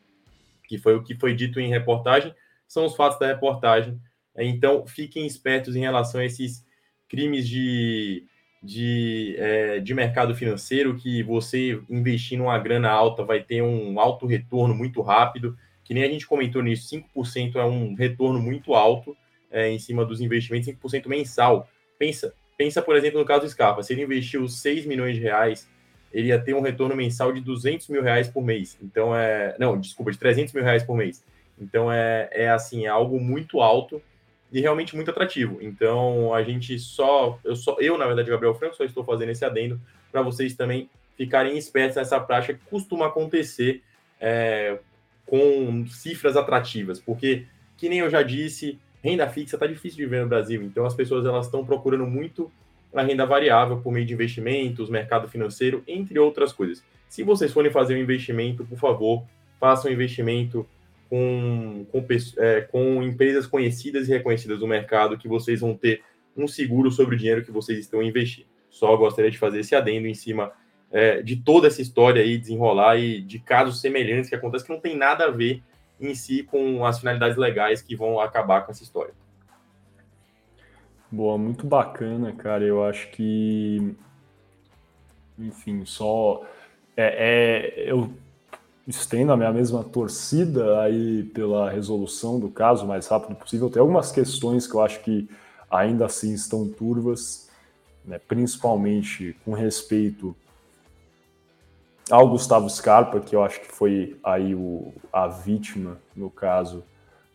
C: que foi o que foi dito em reportagem, são os fatos da reportagem. Então, fiquem espertos em relação a esses crimes de, de, é, de mercado financeiro, que você investindo uma grana alta vai ter um alto retorno muito rápido que nem a gente comentou nisso, 5% é um retorno muito alto é, em cima dos investimentos, 5% mensal. Pensa, pensa, por exemplo, no caso do Scarpa, se ele investiu 6 milhões de reais, ele ia ter um retorno mensal de 200 mil reais por mês. Então, é... Não, desculpa, de 300 mil reais por mês. Então, é, é assim, é algo muito alto e realmente muito atrativo. Então, a gente só... Eu, só, eu na verdade, Gabriel Franco, só estou fazendo esse adendo para vocês também ficarem espertos nessa prática que costuma acontecer é, com cifras atrativas, porque, que nem eu já disse, renda fixa está difícil de ver no Brasil, então as pessoas elas estão procurando muito a renda variável por meio de investimentos, mercado financeiro, entre outras coisas. Se vocês forem fazer um investimento, por favor, façam um investimento com, com, é, com empresas conhecidas e reconhecidas do mercado, que vocês vão ter um seguro sobre o dinheiro que vocês estão investindo. Só gostaria de fazer esse adendo em cima é, de toda essa história aí desenrolar e de casos semelhantes que acontecem que não tem nada a ver em si com as finalidades legais que vão acabar com essa história.
A: Boa, muito bacana, cara. Eu acho que, enfim, só é, é, eu estendo a minha mesma torcida aí pela resolução do caso o mais rápido possível. Tem algumas questões que eu acho que ainda assim estão turvas, né, principalmente com respeito ao Gustavo Scarpa, que eu acho que foi aí o, a vítima, no caso,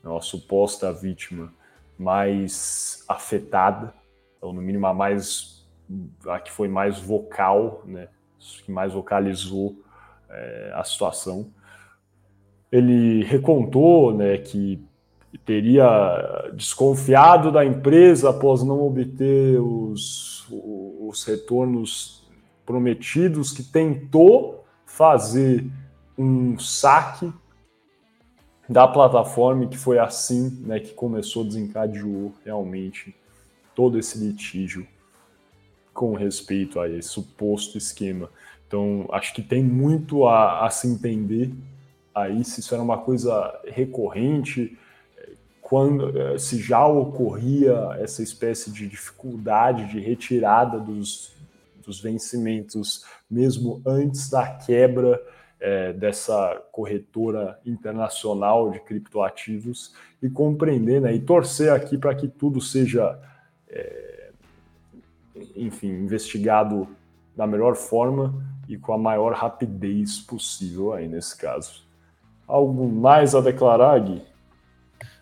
A: né, a suposta vítima mais afetada, ou no mínimo a mais a que foi mais vocal, né, que mais vocalizou é, a situação. Ele recontou né, que teria desconfiado da empresa após não obter os, os retornos prometidos, que tentou fazer um saque da plataforma, que foi assim né, que começou, desencadeou realmente todo esse litígio com respeito a esse suposto esquema. Então, acho que tem muito a, a se entender aí se isso era uma coisa recorrente, quando eh, se já ocorria essa espécie de dificuldade de retirada dos, dos vencimentos mesmo antes da quebra é, dessa corretora internacional de criptoativos e compreender né, e torcer aqui para que tudo seja, é, enfim, investigado da melhor forma e com a maior rapidez possível aí nesse caso. Algo mais a declarar, Gui?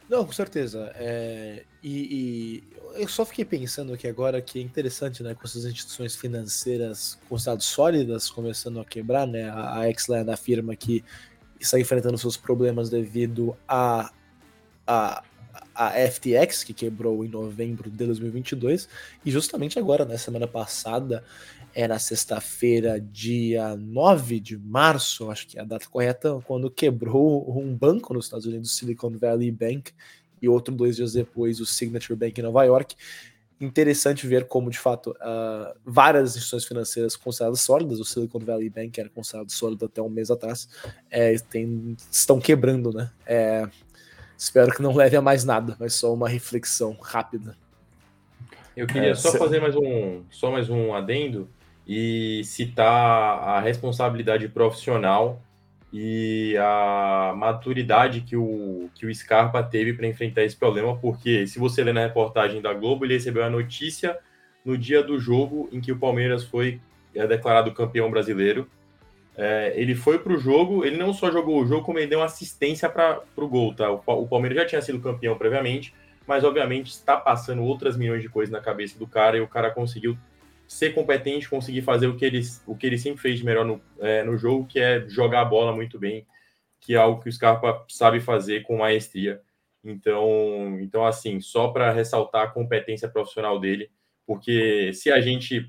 B: Não, com certeza. É, e, e, eu só fiquei pensando aqui agora que é interessante, né, com essas instituições financeiras consideradas sólidas começando a quebrar, né? A, a Exland afirma que está enfrentando seus problemas devido a, a, a FTX, que quebrou em novembro de 2022, e justamente agora, na né, semana passada, é na sexta-feira, dia 9 de março, acho que é a data correta, quando quebrou um banco nos Estados Unidos, Silicon Valley Bank, e outro dois dias depois, o Signature Bank em Nova York. Interessante ver como, de fato, uh, várias instituições financeiras consideradas sólidas, o Silicon Valley Bank era considerado sólido até um mês atrás, é, tem, estão quebrando, né? É, espero que não leve a mais nada, mas só uma reflexão rápida.
C: Eu queria é, só fazer mais um, só mais um adendo e citar a responsabilidade profissional e a maturidade que o, que o Scarpa teve para enfrentar esse problema, porque se você ler na reportagem da Globo, ele recebeu a notícia no dia do jogo em que o Palmeiras foi é, declarado campeão brasileiro. É, ele foi para o jogo, ele não só jogou o jogo, como ele deu assistência para o gol. Tá? O, o Palmeiras já tinha sido campeão previamente, mas obviamente está passando outras milhões de coisas na cabeça do cara e o cara conseguiu ser competente, conseguir fazer o que ele, o que ele sempre fez de melhor no, é, no jogo, que é jogar a bola muito bem, que é algo que o Scarpa sabe fazer com maestria. Então, então assim, só para ressaltar a competência profissional dele, porque se a gente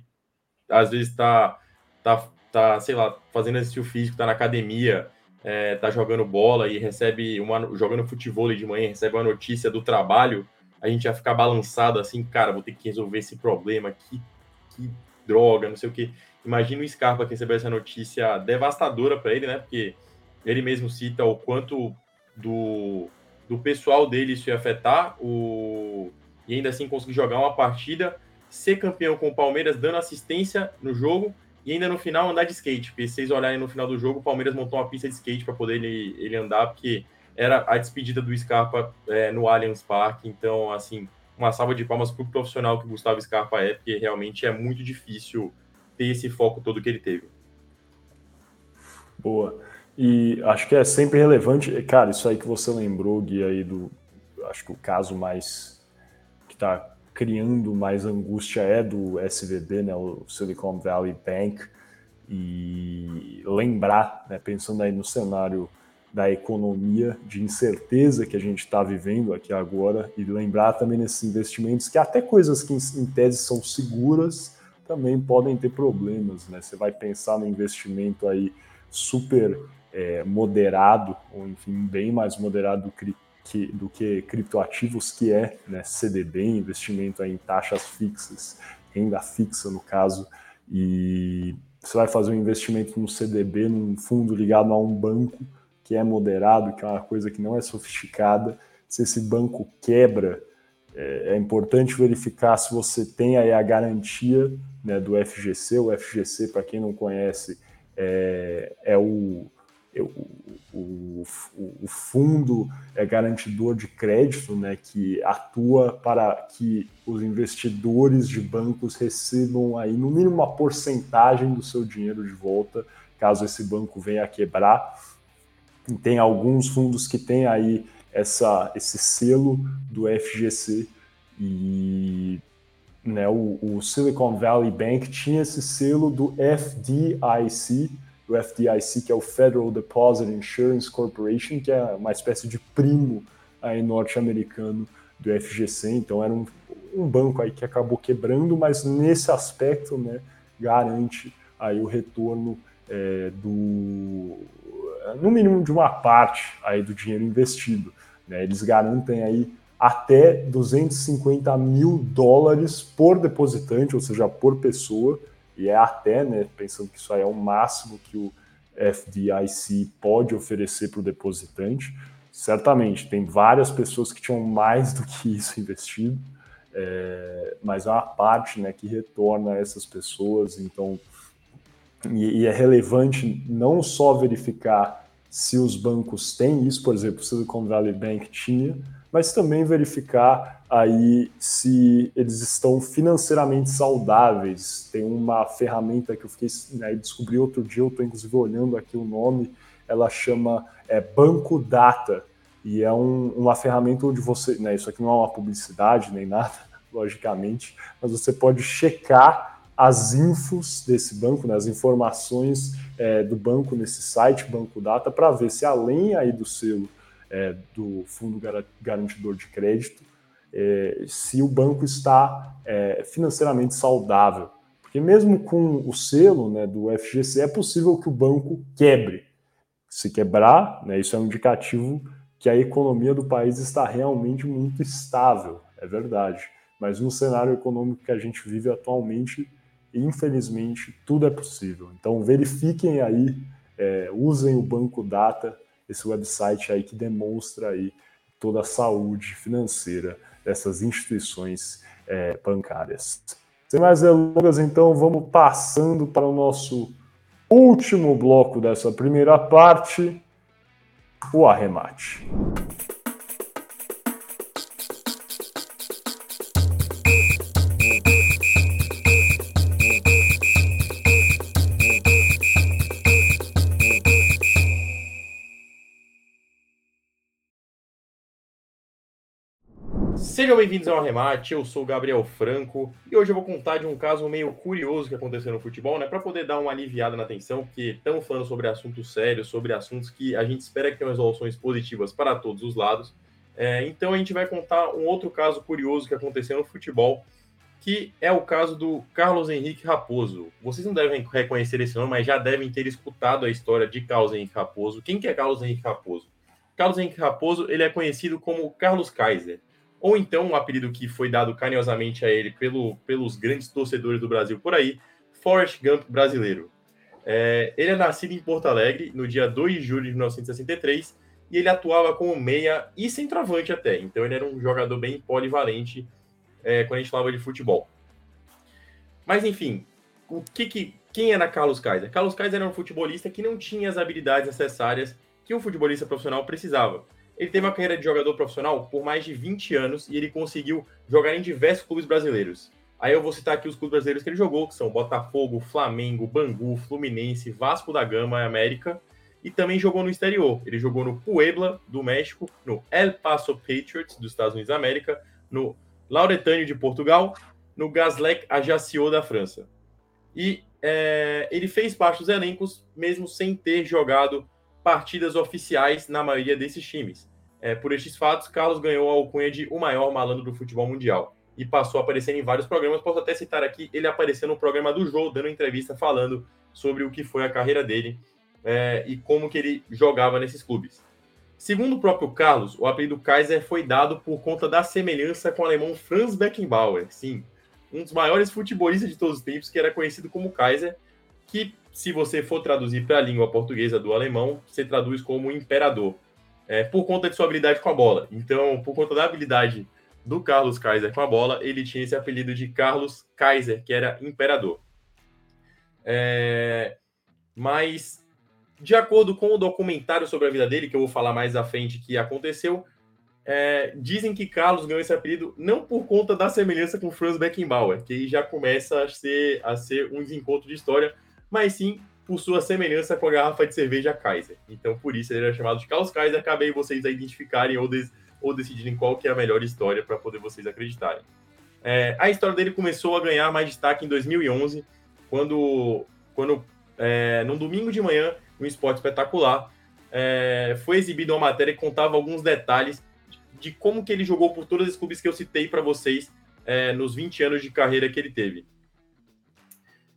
C: às vezes está tá, tá, sei lá, fazendo exercício físico, está na academia, é, tá jogando bola e recebe uma jogando futebol de manhã, recebe uma notícia do trabalho, a gente vai ficar balançado assim, cara, vou ter que resolver esse problema, aqui que droga, não sei o que. Imagina o Scarpa que recebeu essa notícia devastadora para ele, né? Porque ele mesmo cita o quanto do, do pessoal dele isso ia afetar, o, e ainda assim conseguir jogar uma partida, ser campeão com o Palmeiras, dando assistência no jogo e ainda no final andar de skate. Porque se vocês olharem no final do jogo, o Palmeiras montou uma pista de skate para poder ele, ele andar, porque era a despedida do Scarpa é, no Allianz Parque. Então, assim, uma salva de palmas para o profissional que o Gustavo Scarpa é, porque realmente é muito difícil ter esse foco todo que ele teve.
A: Boa. E acho que é sempre relevante, cara, isso aí que você lembrou, Gui, aí do. Acho que o caso mais que está criando mais angústia é do SVB, né, o Silicon Valley Bank, e lembrar, né, pensando aí no cenário da economia, de incerteza que a gente está vivendo aqui agora, e lembrar também nesses investimentos que até coisas que em tese são seguras também podem ter problemas, né? Você vai pensar no investimento aí super é, moderado, ou enfim, bem mais moderado do que, do que criptoativos, que é né, CDB, investimento aí em taxas fixas, renda fixa no caso, e você vai fazer um investimento num CDB, num fundo ligado a um banco que é moderado, que é uma coisa que não é sofisticada, se esse banco quebra, é, é importante verificar se você tem aí a garantia né, do FGC. O FGC, para quem não conhece, é, é o, é o, o, o, fundo é garantidor de crédito, né, que atua para que os investidores de bancos recebam aí no mínimo uma porcentagem do seu dinheiro de volta, caso esse banco venha a quebrar. Tem alguns fundos que têm aí essa, esse selo do FGC e né, o, o Silicon Valley Bank tinha esse selo do FDIC, o FDIC, que é o Federal Deposit Insurance Corporation, que é uma espécie de primo aí norte-americano do FGC, então era um, um, banco aí que acabou quebrando, mas nesse aspecto, né, garante aí o retorno é, do, no mínimo de uma parte aí do dinheiro investido, né, eles garantem aí até 250 mil dólares por depositante, ou seja, por pessoa, e é até, né, pensando que isso aí é o máximo que o FDIC pode oferecer para o depositante. Certamente, tem várias pessoas que tinham mais do que isso investido, é, mas é uma parte né, que retorna a essas pessoas. Então, e, e, é relevante não só verificar se os bancos têm isso, por exemplo, o Silicon Valley Bank tinha, mas também verificar aí se eles estão financeiramente saudáveis. Tem uma ferramenta que eu fiquei né, descobri outro dia, eu estou inclusive olhando aqui o nome, ela chama é, Banco Data, e é um, uma ferramenta onde você, né, isso aqui não é uma publicidade nem nada, logicamente, mas você pode checar as infos desse banco, né, as informações é, do banco nesse site, Banco Data, para ver se além aí do selo é, do Fundo Garantidor de Crédito, é, se o banco está é, financeiramente saudável. Porque mesmo com o selo né, do FGC, é possível que o banco quebre. Se quebrar, né, isso é um indicativo que a economia do país está realmente muito estável, é verdade. Mas no cenário econômico que a gente vive atualmente, infelizmente, tudo é possível. Então verifiquem aí, é, usem o Banco Data esse website aí que demonstra aí toda a saúde financeira dessas instituições é, bancárias. Sem mais delongas, então, vamos passando para o nosso último bloco dessa primeira parte, o arremate.
C: Sejam bem-vindos ao Arremate, eu sou o Gabriel Franco e hoje eu vou contar de um caso meio curioso que aconteceu no futebol, né? Para poder dar uma aliviada na atenção, porque estamos falando sobre assuntos sérios, sobre assuntos que a gente espera que tenham resoluções positivas para todos os lados. É, então a gente vai contar um outro caso curioso que aconteceu no futebol, que é o caso do Carlos Henrique Raposo. Vocês não devem reconhecer esse nome, mas já devem ter escutado a história de Carlos Henrique Raposo. Quem que é Carlos Henrique Raposo? Carlos Henrique Raposo ele é conhecido como Carlos Kaiser ou então um apelido que foi dado carinhosamente a ele pelo, pelos grandes torcedores do Brasil por aí, Forrest Gump brasileiro. É, ele é nascido em Porto Alegre no dia 2 de julho de 1963 e ele atuava como meia e centroavante até, então ele era um jogador bem polivalente é, quando a gente falava de futebol. Mas enfim, o que, que quem era Carlos Kaiser? Carlos Kaiser era um futebolista que não tinha as habilidades necessárias que um futebolista profissional precisava. Ele teve uma carreira de jogador profissional por mais de 20 anos e ele conseguiu jogar em diversos clubes brasileiros. Aí eu vou citar aqui os clubes brasileiros que ele jogou, que são Botafogo, Flamengo, Bangu, Fluminense, Vasco da Gama América. E também jogou no exterior. Ele jogou no Puebla, do México, no El Paso Patriots, dos Estados Unidos da América, no Lauretânio de Portugal, no Gaslec Ajaccio da França. E é, ele fez parte dos elencos, mesmo sem ter jogado partidas oficiais na maioria desses times. É, por estes fatos, Carlos ganhou a alcunha de o maior malandro do futebol mundial e passou a aparecer em vários programas. Posso até citar aqui, ele apareceu no programa do Jô, dando entrevista falando sobre o que foi a carreira dele é, e como que ele jogava nesses clubes. Segundo o próprio Carlos, o apelido Kaiser foi dado por conta da semelhança com o alemão Franz Beckenbauer, sim, um dos maiores futebolistas de todos os tempos, que era conhecido como Kaiser, que se você for traduzir para a língua portuguesa do alemão, você traduz como imperador, é, por conta de sua habilidade com a bola. Então, por conta da habilidade do Carlos Kaiser com a bola, ele tinha esse apelido de Carlos Kaiser, que era imperador. É, mas, de acordo com o documentário sobre a vida dele, que eu vou falar mais à frente que aconteceu, é, dizem que Carlos ganhou esse apelido não por conta da semelhança com Franz Beckenbauer, que aí já começa a ser, a ser um desencontro de história, mas sim por sua semelhança com a garrafa de cerveja Kaiser. Então, por isso ele era chamado de Carlos Kaiser. Acabei vocês a identificarem ou, des, ou decidirem qual que é a melhor história para poder vocês acreditarem. É, a história dele começou a ganhar mais destaque em 2011, quando, quando é, num domingo de manhã, um esporte espetacular, é, foi exibida uma matéria que contava alguns detalhes de como que ele jogou por todos os clubes que eu citei para vocês é, nos 20 anos de carreira que ele teve.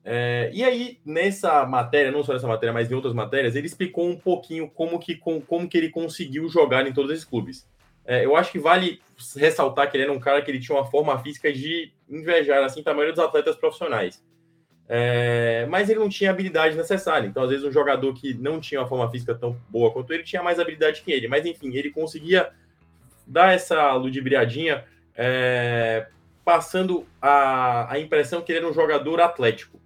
C: É, e aí, nessa matéria, não só nessa matéria, mas em outras matérias, ele explicou um pouquinho como que, com, como que ele conseguiu jogar em todos esses clubes. É, eu acho que vale ressaltar que ele era um cara que ele tinha uma forma física de invejar, assim, a maioria dos atletas profissionais. É, mas ele não tinha habilidade necessária. Então, às vezes, um jogador que não tinha uma forma física tão boa quanto ele tinha mais habilidade que ele. Mas, enfim, ele conseguia dar essa ludibriadinha, é, passando a, a impressão que ele era um jogador atlético.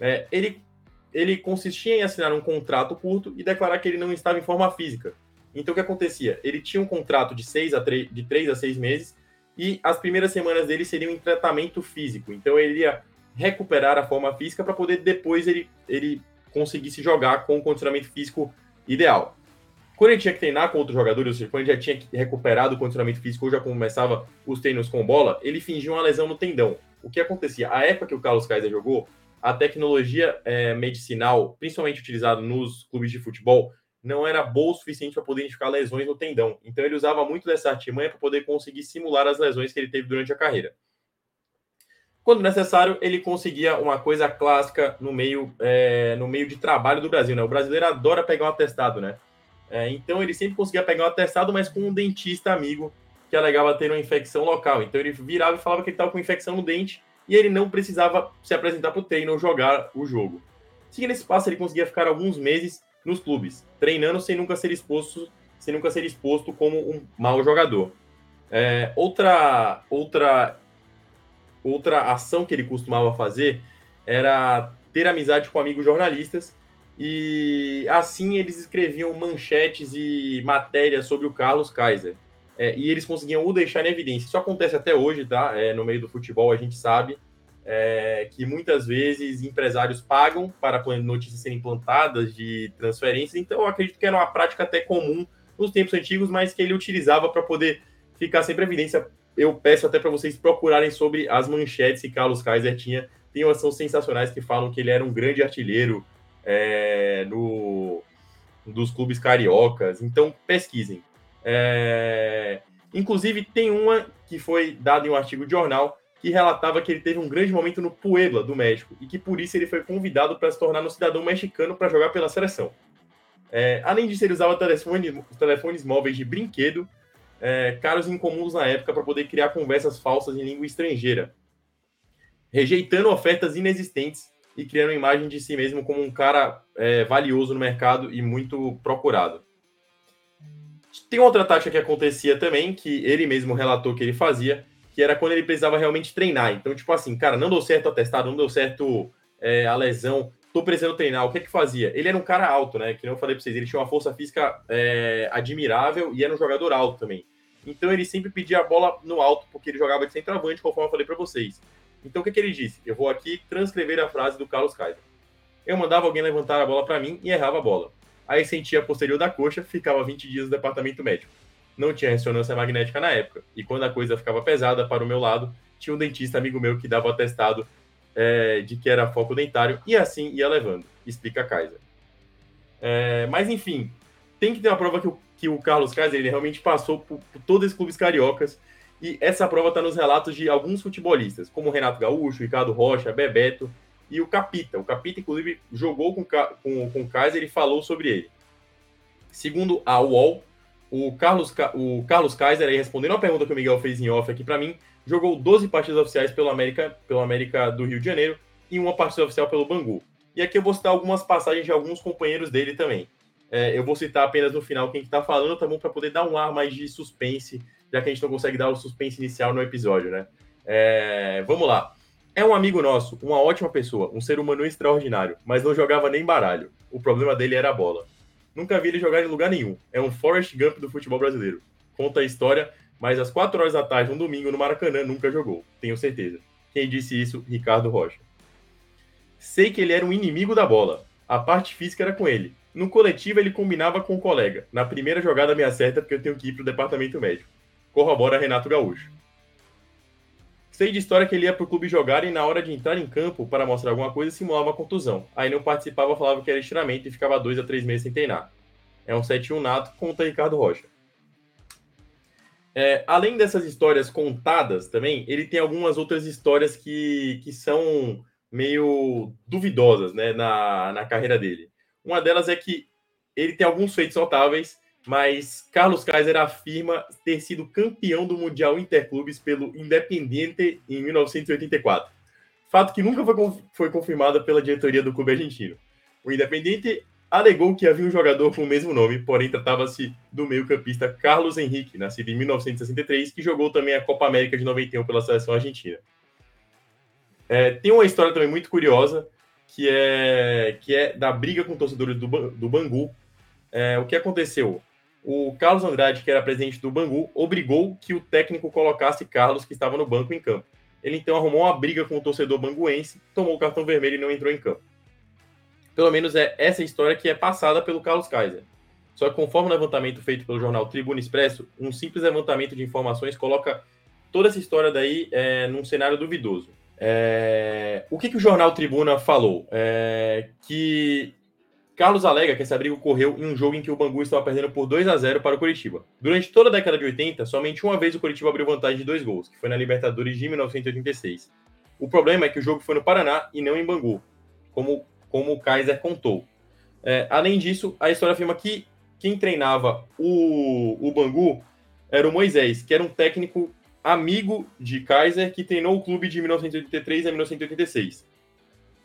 C: É, ele, ele consistia em assinar um contrato curto e declarar que ele não estava em forma física. Então, o que acontecia? Ele tinha um contrato de, seis a 3, de 3 a 6 meses e as primeiras semanas dele seriam em tratamento físico. Então, ele ia recuperar a forma física para poder depois ele, ele conseguir se jogar com o condicionamento físico ideal. Quando ele tinha que treinar com outros jogadores, ou seja, quando ele já tinha recuperado o condicionamento físico ou já começava os treinos com bola, ele fingia uma lesão no tendão. O que acontecia? A época que o Carlos Kaiser jogou, a tecnologia é, medicinal, principalmente utilizada nos clubes de futebol, não era boa o suficiente para poder identificar lesões no tendão. Então ele usava muito dessa artimanha para poder conseguir simular as lesões que ele teve durante a carreira. Quando necessário, ele conseguia uma coisa clássica no meio, é, no meio de trabalho do Brasil. Né? O brasileiro adora pegar um atestado, né? É, então ele sempre conseguia pegar um atestado, mas com um dentista amigo que alegava ter uma infecção local. Então ele virava e falava que ele estava com infecção no dente e ele não precisava se apresentar para o treino ou jogar o jogo. Seguindo esse passo, ele conseguia ficar alguns meses nos clubes, treinando sem nunca ser exposto, sem nunca ser exposto como um mau jogador. É, outra, outra, outra ação que ele costumava fazer era ter amizade com amigos jornalistas e assim eles escreviam manchetes e matérias sobre o Carlos Kaiser. É, e eles conseguiam o deixar em evidência. Isso acontece até hoje, tá? É, no meio do futebol, a gente sabe é, que muitas vezes empresários pagam para notícias serem implantadas de transferências. Então, eu acredito que era uma prática até comum nos tempos antigos, mas que ele utilizava para poder ficar sempre em evidência. Eu peço até para vocês procurarem sobre as manchetes que Carlos Kaiser tinha. Tem umas são sensacionais que falam que ele era um grande artilheiro, é, no, dos clubes cariocas. Então, pesquisem. É, inclusive, tem uma que foi dada em um artigo de jornal que relatava que ele teve um grande momento no Puebla, do México, e que por isso ele foi convidado para se tornar um cidadão mexicano para jogar pela seleção. É, além disso, ele usava telefone, telefones móveis de brinquedo, é, caros incomuns na época, para poder criar conversas falsas em língua estrangeira, rejeitando ofertas inexistentes e criando uma imagem de si mesmo como um cara é, valioso no mercado e muito procurado. Tem outra tática que acontecia também, que ele mesmo relatou que ele fazia, que era quando ele precisava realmente treinar. Então, tipo assim, cara, não deu certo o atestado, não deu certo é, a lesão, tô precisando treinar. O que é que fazia? Ele era um cara alto, né? Que eu falei pra vocês, ele tinha uma força física é, admirável e era um jogador alto também. Então ele sempre pedia a bola no alto, porque ele jogava de centroavante, conforme eu falei para vocês. Então, o que, que ele disse? Eu vou aqui transcrever a frase do Carlos Kaiser. Eu mandava alguém levantar a bola para mim e errava a bola. Aí sentia a posterior da coxa, ficava 20 dias no departamento médico. Não tinha ressonância magnética na época. E quando a coisa ficava pesada para o meu lado, tinha um dentista amigo meu que dava o atestado é, de que era foco dentário e assim ia levando, explica Kaiser. É, mas enfim, tem que ter uma prova que o, que o Carlos Kaiser ele realmente passou por, por todos os clubes cariocas e essa prova está nos relatos de alguns futebolistas, como Renato Gaúcho, Ricardo Rocha, Bebeto e o Capita. O Capita, inclusive, jogou com, com, com o Kaiser e falou sobre ele. Segundo a UOL, o Carlos, o Carlos Kaiser, aí, respondendo a pergunta que o Miguel fez em off aqui para mim, jogou 12 partidas oficiais pelo América, pelo América do Rio de Janeiro e uma partida oficial pelo Bangu. E aqui eu vou citar algumas passagens de alguns companheiros dele também. É, eu vou citar apenas no final quem está falando, tá bom? Para poder dar um ar mais de suspense, já que a gente não consegue dar o suspense inicial no episódio, né? É, vamos lá. É um amigo nosso, uma ótima pessoa, um ser humano extraordinário, mas não jogava nem baralho. O problema dele era a bola. Nunca vi ele jogar em lugar nenhum. É um Forrest Gump do futebol brasileiro. Conta a história, mas às 4 horas da tarde, um domingo, no Maracanã, nunca jogou. Tenho certeza. Quem disse isso? Ricardo Rocha. Sei que ele era um inimigo da bola. A parte física era com ele. No coletivo, ele combinava com o colega. Na primeira jogada me acerta porque eu tenho que ir para o departamento médico. Corrobora Renato Gaúcho. Sei de história que ele ia pro clube jogar e na hora de entrar em campo para mostrar alguma coisa simulava contusão. Aí não participava, falava que era estiramento e ficava dois a três meses sem treinar. É um 7-1 nato, conta Ricardo Rocha. É, além dessas histórias contadas também, ele tem algumas outras histórias que, que são meio duvidosas né, na, na carreira dele. Uma delas é que ele tem alguns feitos notáveis, mas Carlos Kaiser afirma ter sido campeão do Mundial Interclubes pelo Independiente em 1984. Fato que nunca foi, foi confirmado pela diretoria do clube argentino. O Independiente alegou que havia um jogador com o mesmo nome, porém tratava-se do meio-campista Carlos Henrique, nascido em 1963, que jogou também a Copa América de 91 pela seleção argentina. É, tem uma história também muito curiosa, que é, que é da briga com torcedores do, do Bangu. É, o que aconteceu? O Carlos Andrade, que era presidente do Bangu, obrigou que o técnico colocasse Carlos, que estava no banco, em campo. Ele então arrumou uma briga com o torcedor banguense, tomou o cartão vermelho e não entrou em campo. Pelo menos é essa história que é passada pelo Carlos Kaiser. Só que conforme o levantamento feito pelo jornal Tribuna Expresso, um simples levantamento de informações coloca toda essa história daí é, num cenário duvidoso. É, o que, que o jornal Tribuna falou? É, que Carlos alega que essa briga ocorreu em um jogo em que o Bangu estava perdendo por 2 a 0 para o Curitiba. Durante toda a década de 80, somente uma vez o Curitiba abriu vantagem de dois gols, que foi na Libertadores de 1986. O problema é que o jogo foi no Paraná e não em Bangu, como como o Kaiser contou. É, além disso, a história afirma que quem treinava o, o Bangu era o Moisés, que era um técnico amigo de Kaiser, que treinou o clube de 1983 a 1986.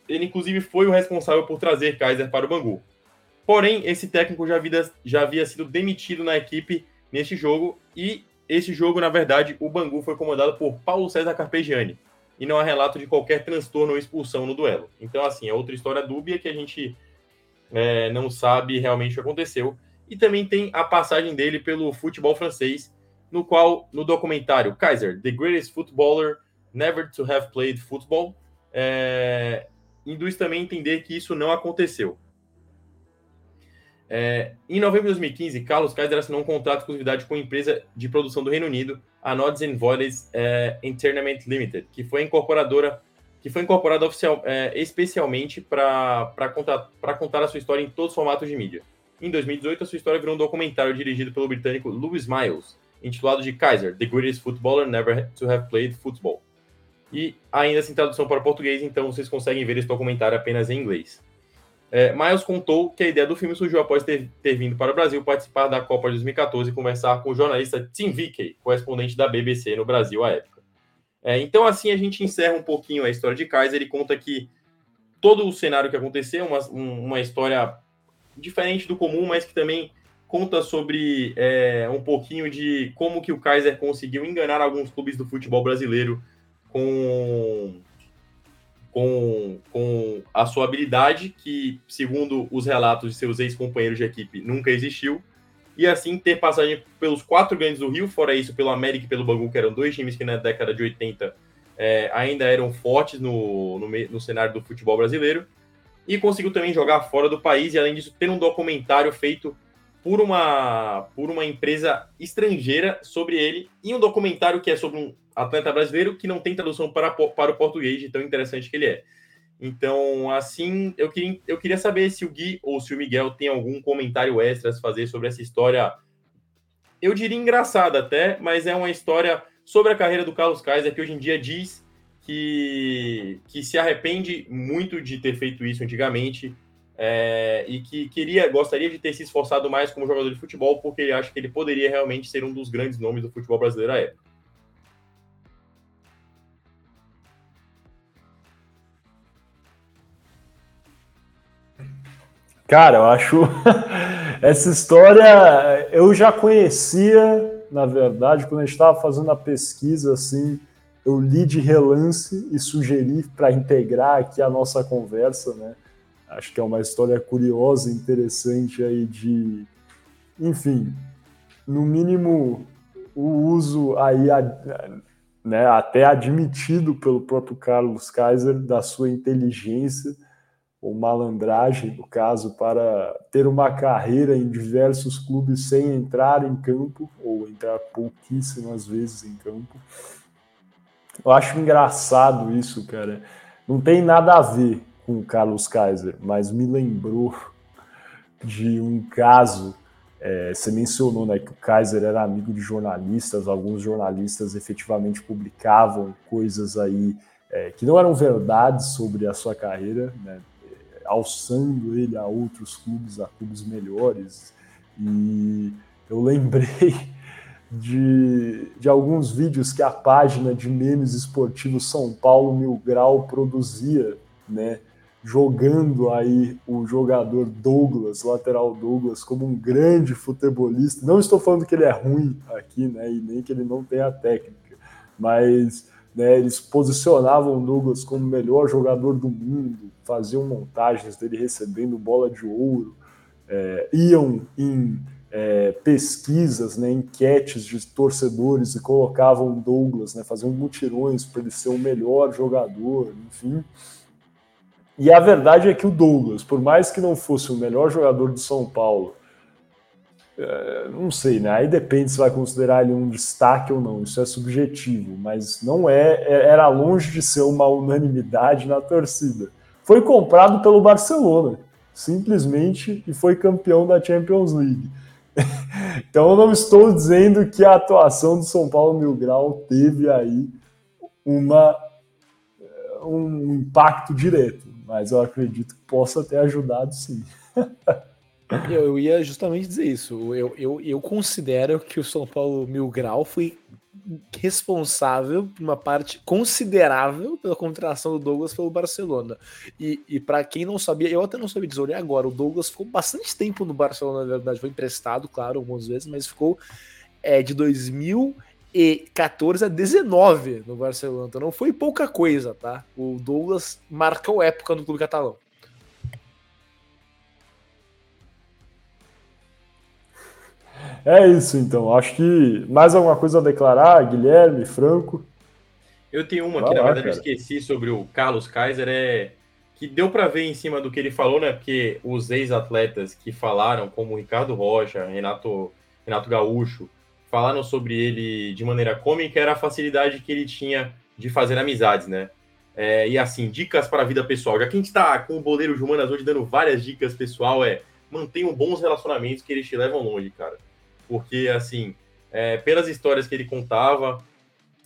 C: Ele, inclusive, foi o responsável por trazer Kaiser para o Bangu. Porém, esse técnico já havia, já havia sido demitido na equipe neste jogo, e esse jogo, na verdade, o Bangu foi comandado por Paulo César Carpegiani, e não há relato de qualquer transtorno ou expulsão no duelo. Então, assim, é outra história dúbia que a gente é, não sabe realmente o que aconteceu. E também tem a passagem dele pelo futebol francês, no qual, no documentário Kaiser, The Greatest Footballer Never to Have Played Football, é, induz também a entender que isso não aconteceu. É, em novembro de 2015, Carlos Kaiser assinou um contrato de exclusividade com a empresa de produção do Reino Unido, a Nods and Voices é, Entertainment Limited, que foi incorporadora, que foi incorporada oficial, é, especialmente para contar, contar a sua história em todos os formatos de mídia. Em 2018, a sua história virou um documentário dirigido pelo britânico Lewis Miles, intitulado de Kaiser, The Greatest Footballer Never to Have Played Football. E ainda sem tradução para português, então vocês conseguem ver esse documentário apenas em inglês. É, Miles contou que a ideia do filme surgiu após ter, ter vindo para o Brasil participar da Copa de 2014 e conversar com o jornalista Tim Vickey, correspondente da BBC no Brasil à época. É, então, assim, a gente encerra um pouquinho a história de Kaiser. Ele conta que todo o cenário que aconteceu, uma, uma história diferente do comum, mas que também conta sobre é, um pouquinho de como que o Kaiser conseguiu enganar alguns clubes do futebol brasileiro com com, com a sua habilidade, que, segundo os relatos de seus ex-companheiros de equipe, nunca existiu, e assim ter passagem pelos quatro grandes do Rio, fora isso, pelo América e pelo Bangu, que eram dois times que na década de 80 é, ainda eram fortes no, no, no cenário do futebol brasileiro, e conseguiu também jogar fora do país, e além disso, ter um documentário feito por uma, por uma empresa estrangeira sobre ele, e um documentário que é sobre um atleta brasileiro que não tem tradução para, para o português de tão interessante que ele é. Então, assim, eu queria, eu queria saber se o Gui ou se o Miguel tem algum comentário extra a fazer sobre essa história. Eu diria engraçada até, mas é uma história sobre a carreira do Carlos Kaiser, que hoje em dia diz que, que se arrepende muito de ter feito isso antigamente é, e que queria, gostaria de ter se esforçado mais como jogador de futebol, porque ele acha que ele poderia realmente ser um dos grandes nomes do futebol brasileiro à época.
A: Cara, eu acho essa história eu já conhecia, na verdade, quando a gente estava fazendo a pesquisa, assim, eu li de relance e sugeri para integrar aqui a nossa conversa, né? Acho que é uma história curiosa, interessante aí de, enfim, no mínimo o uso aí né, até admitido pelo próprio Carlos Kaiser da sua inteligência ou malandragem, no caso, para ter uma carreira em diversos clubes sem entrar em campo, ou entrar pouquíssimas vezes em campo. Eu acho engraçado isso, cara. Não tem nada a ver com o Carlos Kaiser, mas me lembrou de um caso. É, você mencionou né, que o Kaiser era amigo de jornalistas, alguns jornalistas efetivamente publicavam coisas aí é, que não eram verdades sobre a sua carreira, né? Alçando ele a outros clubes, a clubes melhores. E eu lembrei de, de alguns vídeos que a página de memes esportivos São Paulo Mil Grau produzia, né? Jogando aí o jogador Douglas, lateral Douglas, como um grande futebolista. Não estou falando que ele é ruim aqui, né? E nem que ele não tenha técnica, mas né, eles posicionavam o Douglas como o melhor jogador do mundo, faziam montagens dele recebendo bola de ouro, é, iam em é, pesquisas, né, enquetes de torcedores e colocavam Douglas, né, faziam mutirões para ele ser o melhor jogador, enfim. E a verdade é que o Douglas, por mais que não fosse o melhor jogador do São Paulo, não sei, né? Aí depende se vai considerar ele um destaque ou não. Isso é subjetivo, mas não é, é era longe de ser uma unanimidade na torcida foi comprado pelo Barcelona, simplesmente, e foi campeão da Champions League. então eu não estou dizendo que a atuação do São Paulo Mil Grau teve aí uma, um impacto direto, mas eu acredito que possa ter ajudado sim.
B: eu ia justamente dizer isso. Eu, eu, eu considero que o São Paulo Mil Grau foi responsável por uma parte considerável pela contratação do Douglas pelo Barcelona. E, e para quem não sabia, eu até não sabia dizer agora, o Douglas ficou bastante tempo no Barcelona, na verdade, foi emprestado, claro, algumas vezes, mas ficou é, de 2014 a 19 no Barcelona. Então não foi pouca coisa, tá? O Douglas marcou época no clube catalão.
A: É isso, então. Acho que mais alguma coisa a declarar, Guilherme, Franco?
C: Eu tenho uma Vai que, lá, na verdade, cara. eu esqueci sobre o Carlos Kaiser, é que deu para ver em cima do que ele falou, né? Porque os ex-atletas que falaram, como Ricardo Rocha, Renato, Renato Gaúcho, falaram sobre ele de maneira cômica, era a facilidade que ele tinha de fazer amizades, né? É, e assim, dicas para a vida pessoal. Já que a gente está com o Boleiro de Humanas hoje dando várias dicas pessoal, é mantenham bons relacionamentos que eles te levam longe, cara porque, assim, é, pelas histórias que ele contava,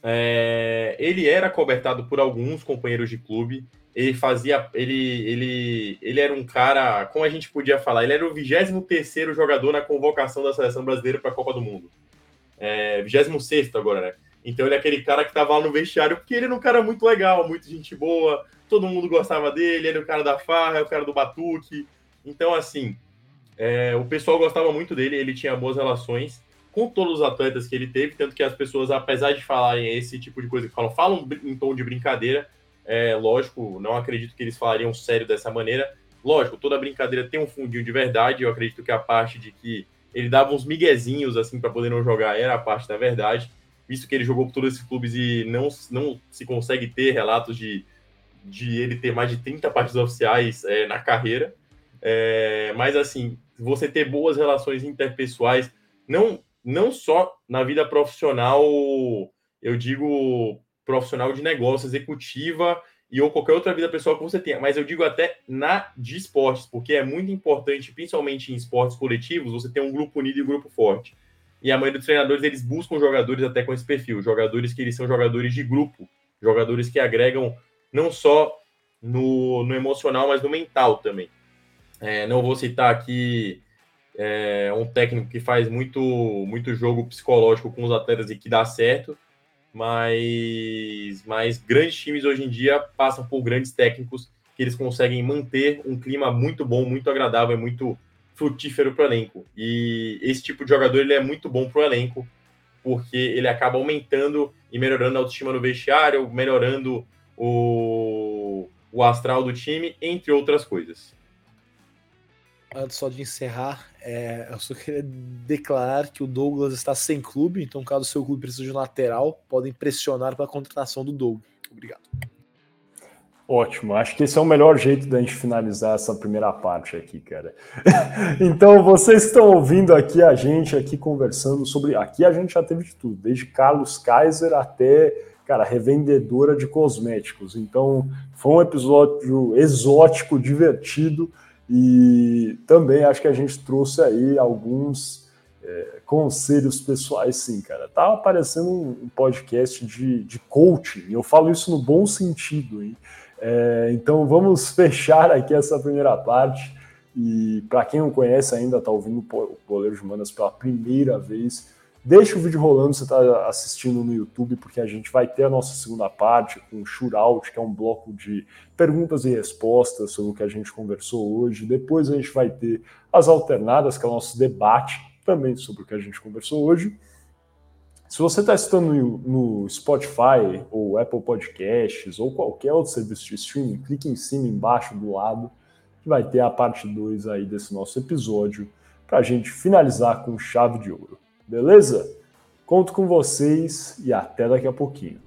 C: é, ele era cobertado por alguns companheiros de clube. Ele fazia. Ele, ele, ele era um cara. Como a gente podia falar? Ele era o 23 jogador na convocação da seleção brasileira para a Copa do Mundo. É, 26 agora, né? Então ele é aquele cara que tava lá no vestiário, porque ele era um cara muito legal, muito gente boa, todo mundo gostava dele, ele era o cara da farra, o cara do batuque. Então, assim, é, o pessoal gostava muito dele, ele tinha boas relações com todos os atletas que ele teve, tanto que as pessoas, apesar de falarem esse tipo de coisa que falam, falam em tom de brincadeira, é, lógico, não acredito que eles falariam sério dessa maneira. Lógico, toda brincadeira tem um fundinho de verdade, eu acredito que a parte de que ele dava uns miguezinhos assim para poder não jogar era a parte da verdade, visto que ele jogou por todos esses clubes e não, não se consegue ter relatos de, de ele ter mais de 30 partidas oficiais é, na carreira. É, mas assim, você ter boas relações interpessoais, não, não só na vida profissional, eu digo profissional de negócio, executiva e ou qualquer outra vida pessoal que você tenha, mas eu digo até na de esportes, porque é muito importante, principalmente em esportes coletivos, você ter um grupo unido e um grupo forte. E a maioria dos treinadores, eles buscam jogadores até com esse perfil, jogadores que eles são jogadores de grupo, jogadores que agregam não só no, no emocional, mas no mental também. É, não vou citar aqui é, um técnico que faz muito, muito jogo psicológico com os atletas e que dá certo, mas, mas grandes times hoje em dia passam por grandes técnicos que eles conseguem manter um clima muito bom, muito agradável, muito frutífero para o elenco. E esse tipo de jogador ele é muito bom para o elenco, porque ele acaba aumentando e melhorando a autoestima no vestiário, melhorando o, o astral do time, entre outras coisas.
B: Antes só de encerrar, é, eu só queria declarar que o Douglas está sem clube, então caso o seu clube precise de um lateral, podem pressionar para a contratação do Douglas. Obrigado.
A: Ótimo, acho que esse é o melhor jeito da gente finalizar essa primeira parte aqui, cara. então, vocês estão ouvindo aqui a gente aqui conversando sobre. Aqui a gente já teve de tudo, desde Carlos Kaiser até, cara, revendedora de cosméticos. Então, foi um episódio exótico, divertido e também acho que a gente trouxe aí alguns é, conselhos pessoais, sim, cara. Tá aparecendo um podcast de, de coaching, eu falo isso no bom sentido, hein? É, então vamos fechar aqui essa primeira parte. E para quem não conhece ainda, está ouvindo o Boleiro de Manas pela primeira vez, deixa o vídeo rolando, você está assistindo no YouTube, porque a gente vai ter a nossa segunda parte com o Shootout, que é um bloco de perguntas e respostas sobre o que a gente conversou hoje. Depois a gente vai ter as alternadas, que é o nosso debate também sobre o que a gente conversou hoje. Se você está assistindo no, no, Spotify ou Apple Podcasts ou qualquer outro serviço de streaming, clique em cima, embaixo, do lado, que vai ter a parte 2 aí desse nosso episódio para a gente finalizar com chave de ouro. Beleza? Conto com vocês e até daqui a pouquinho.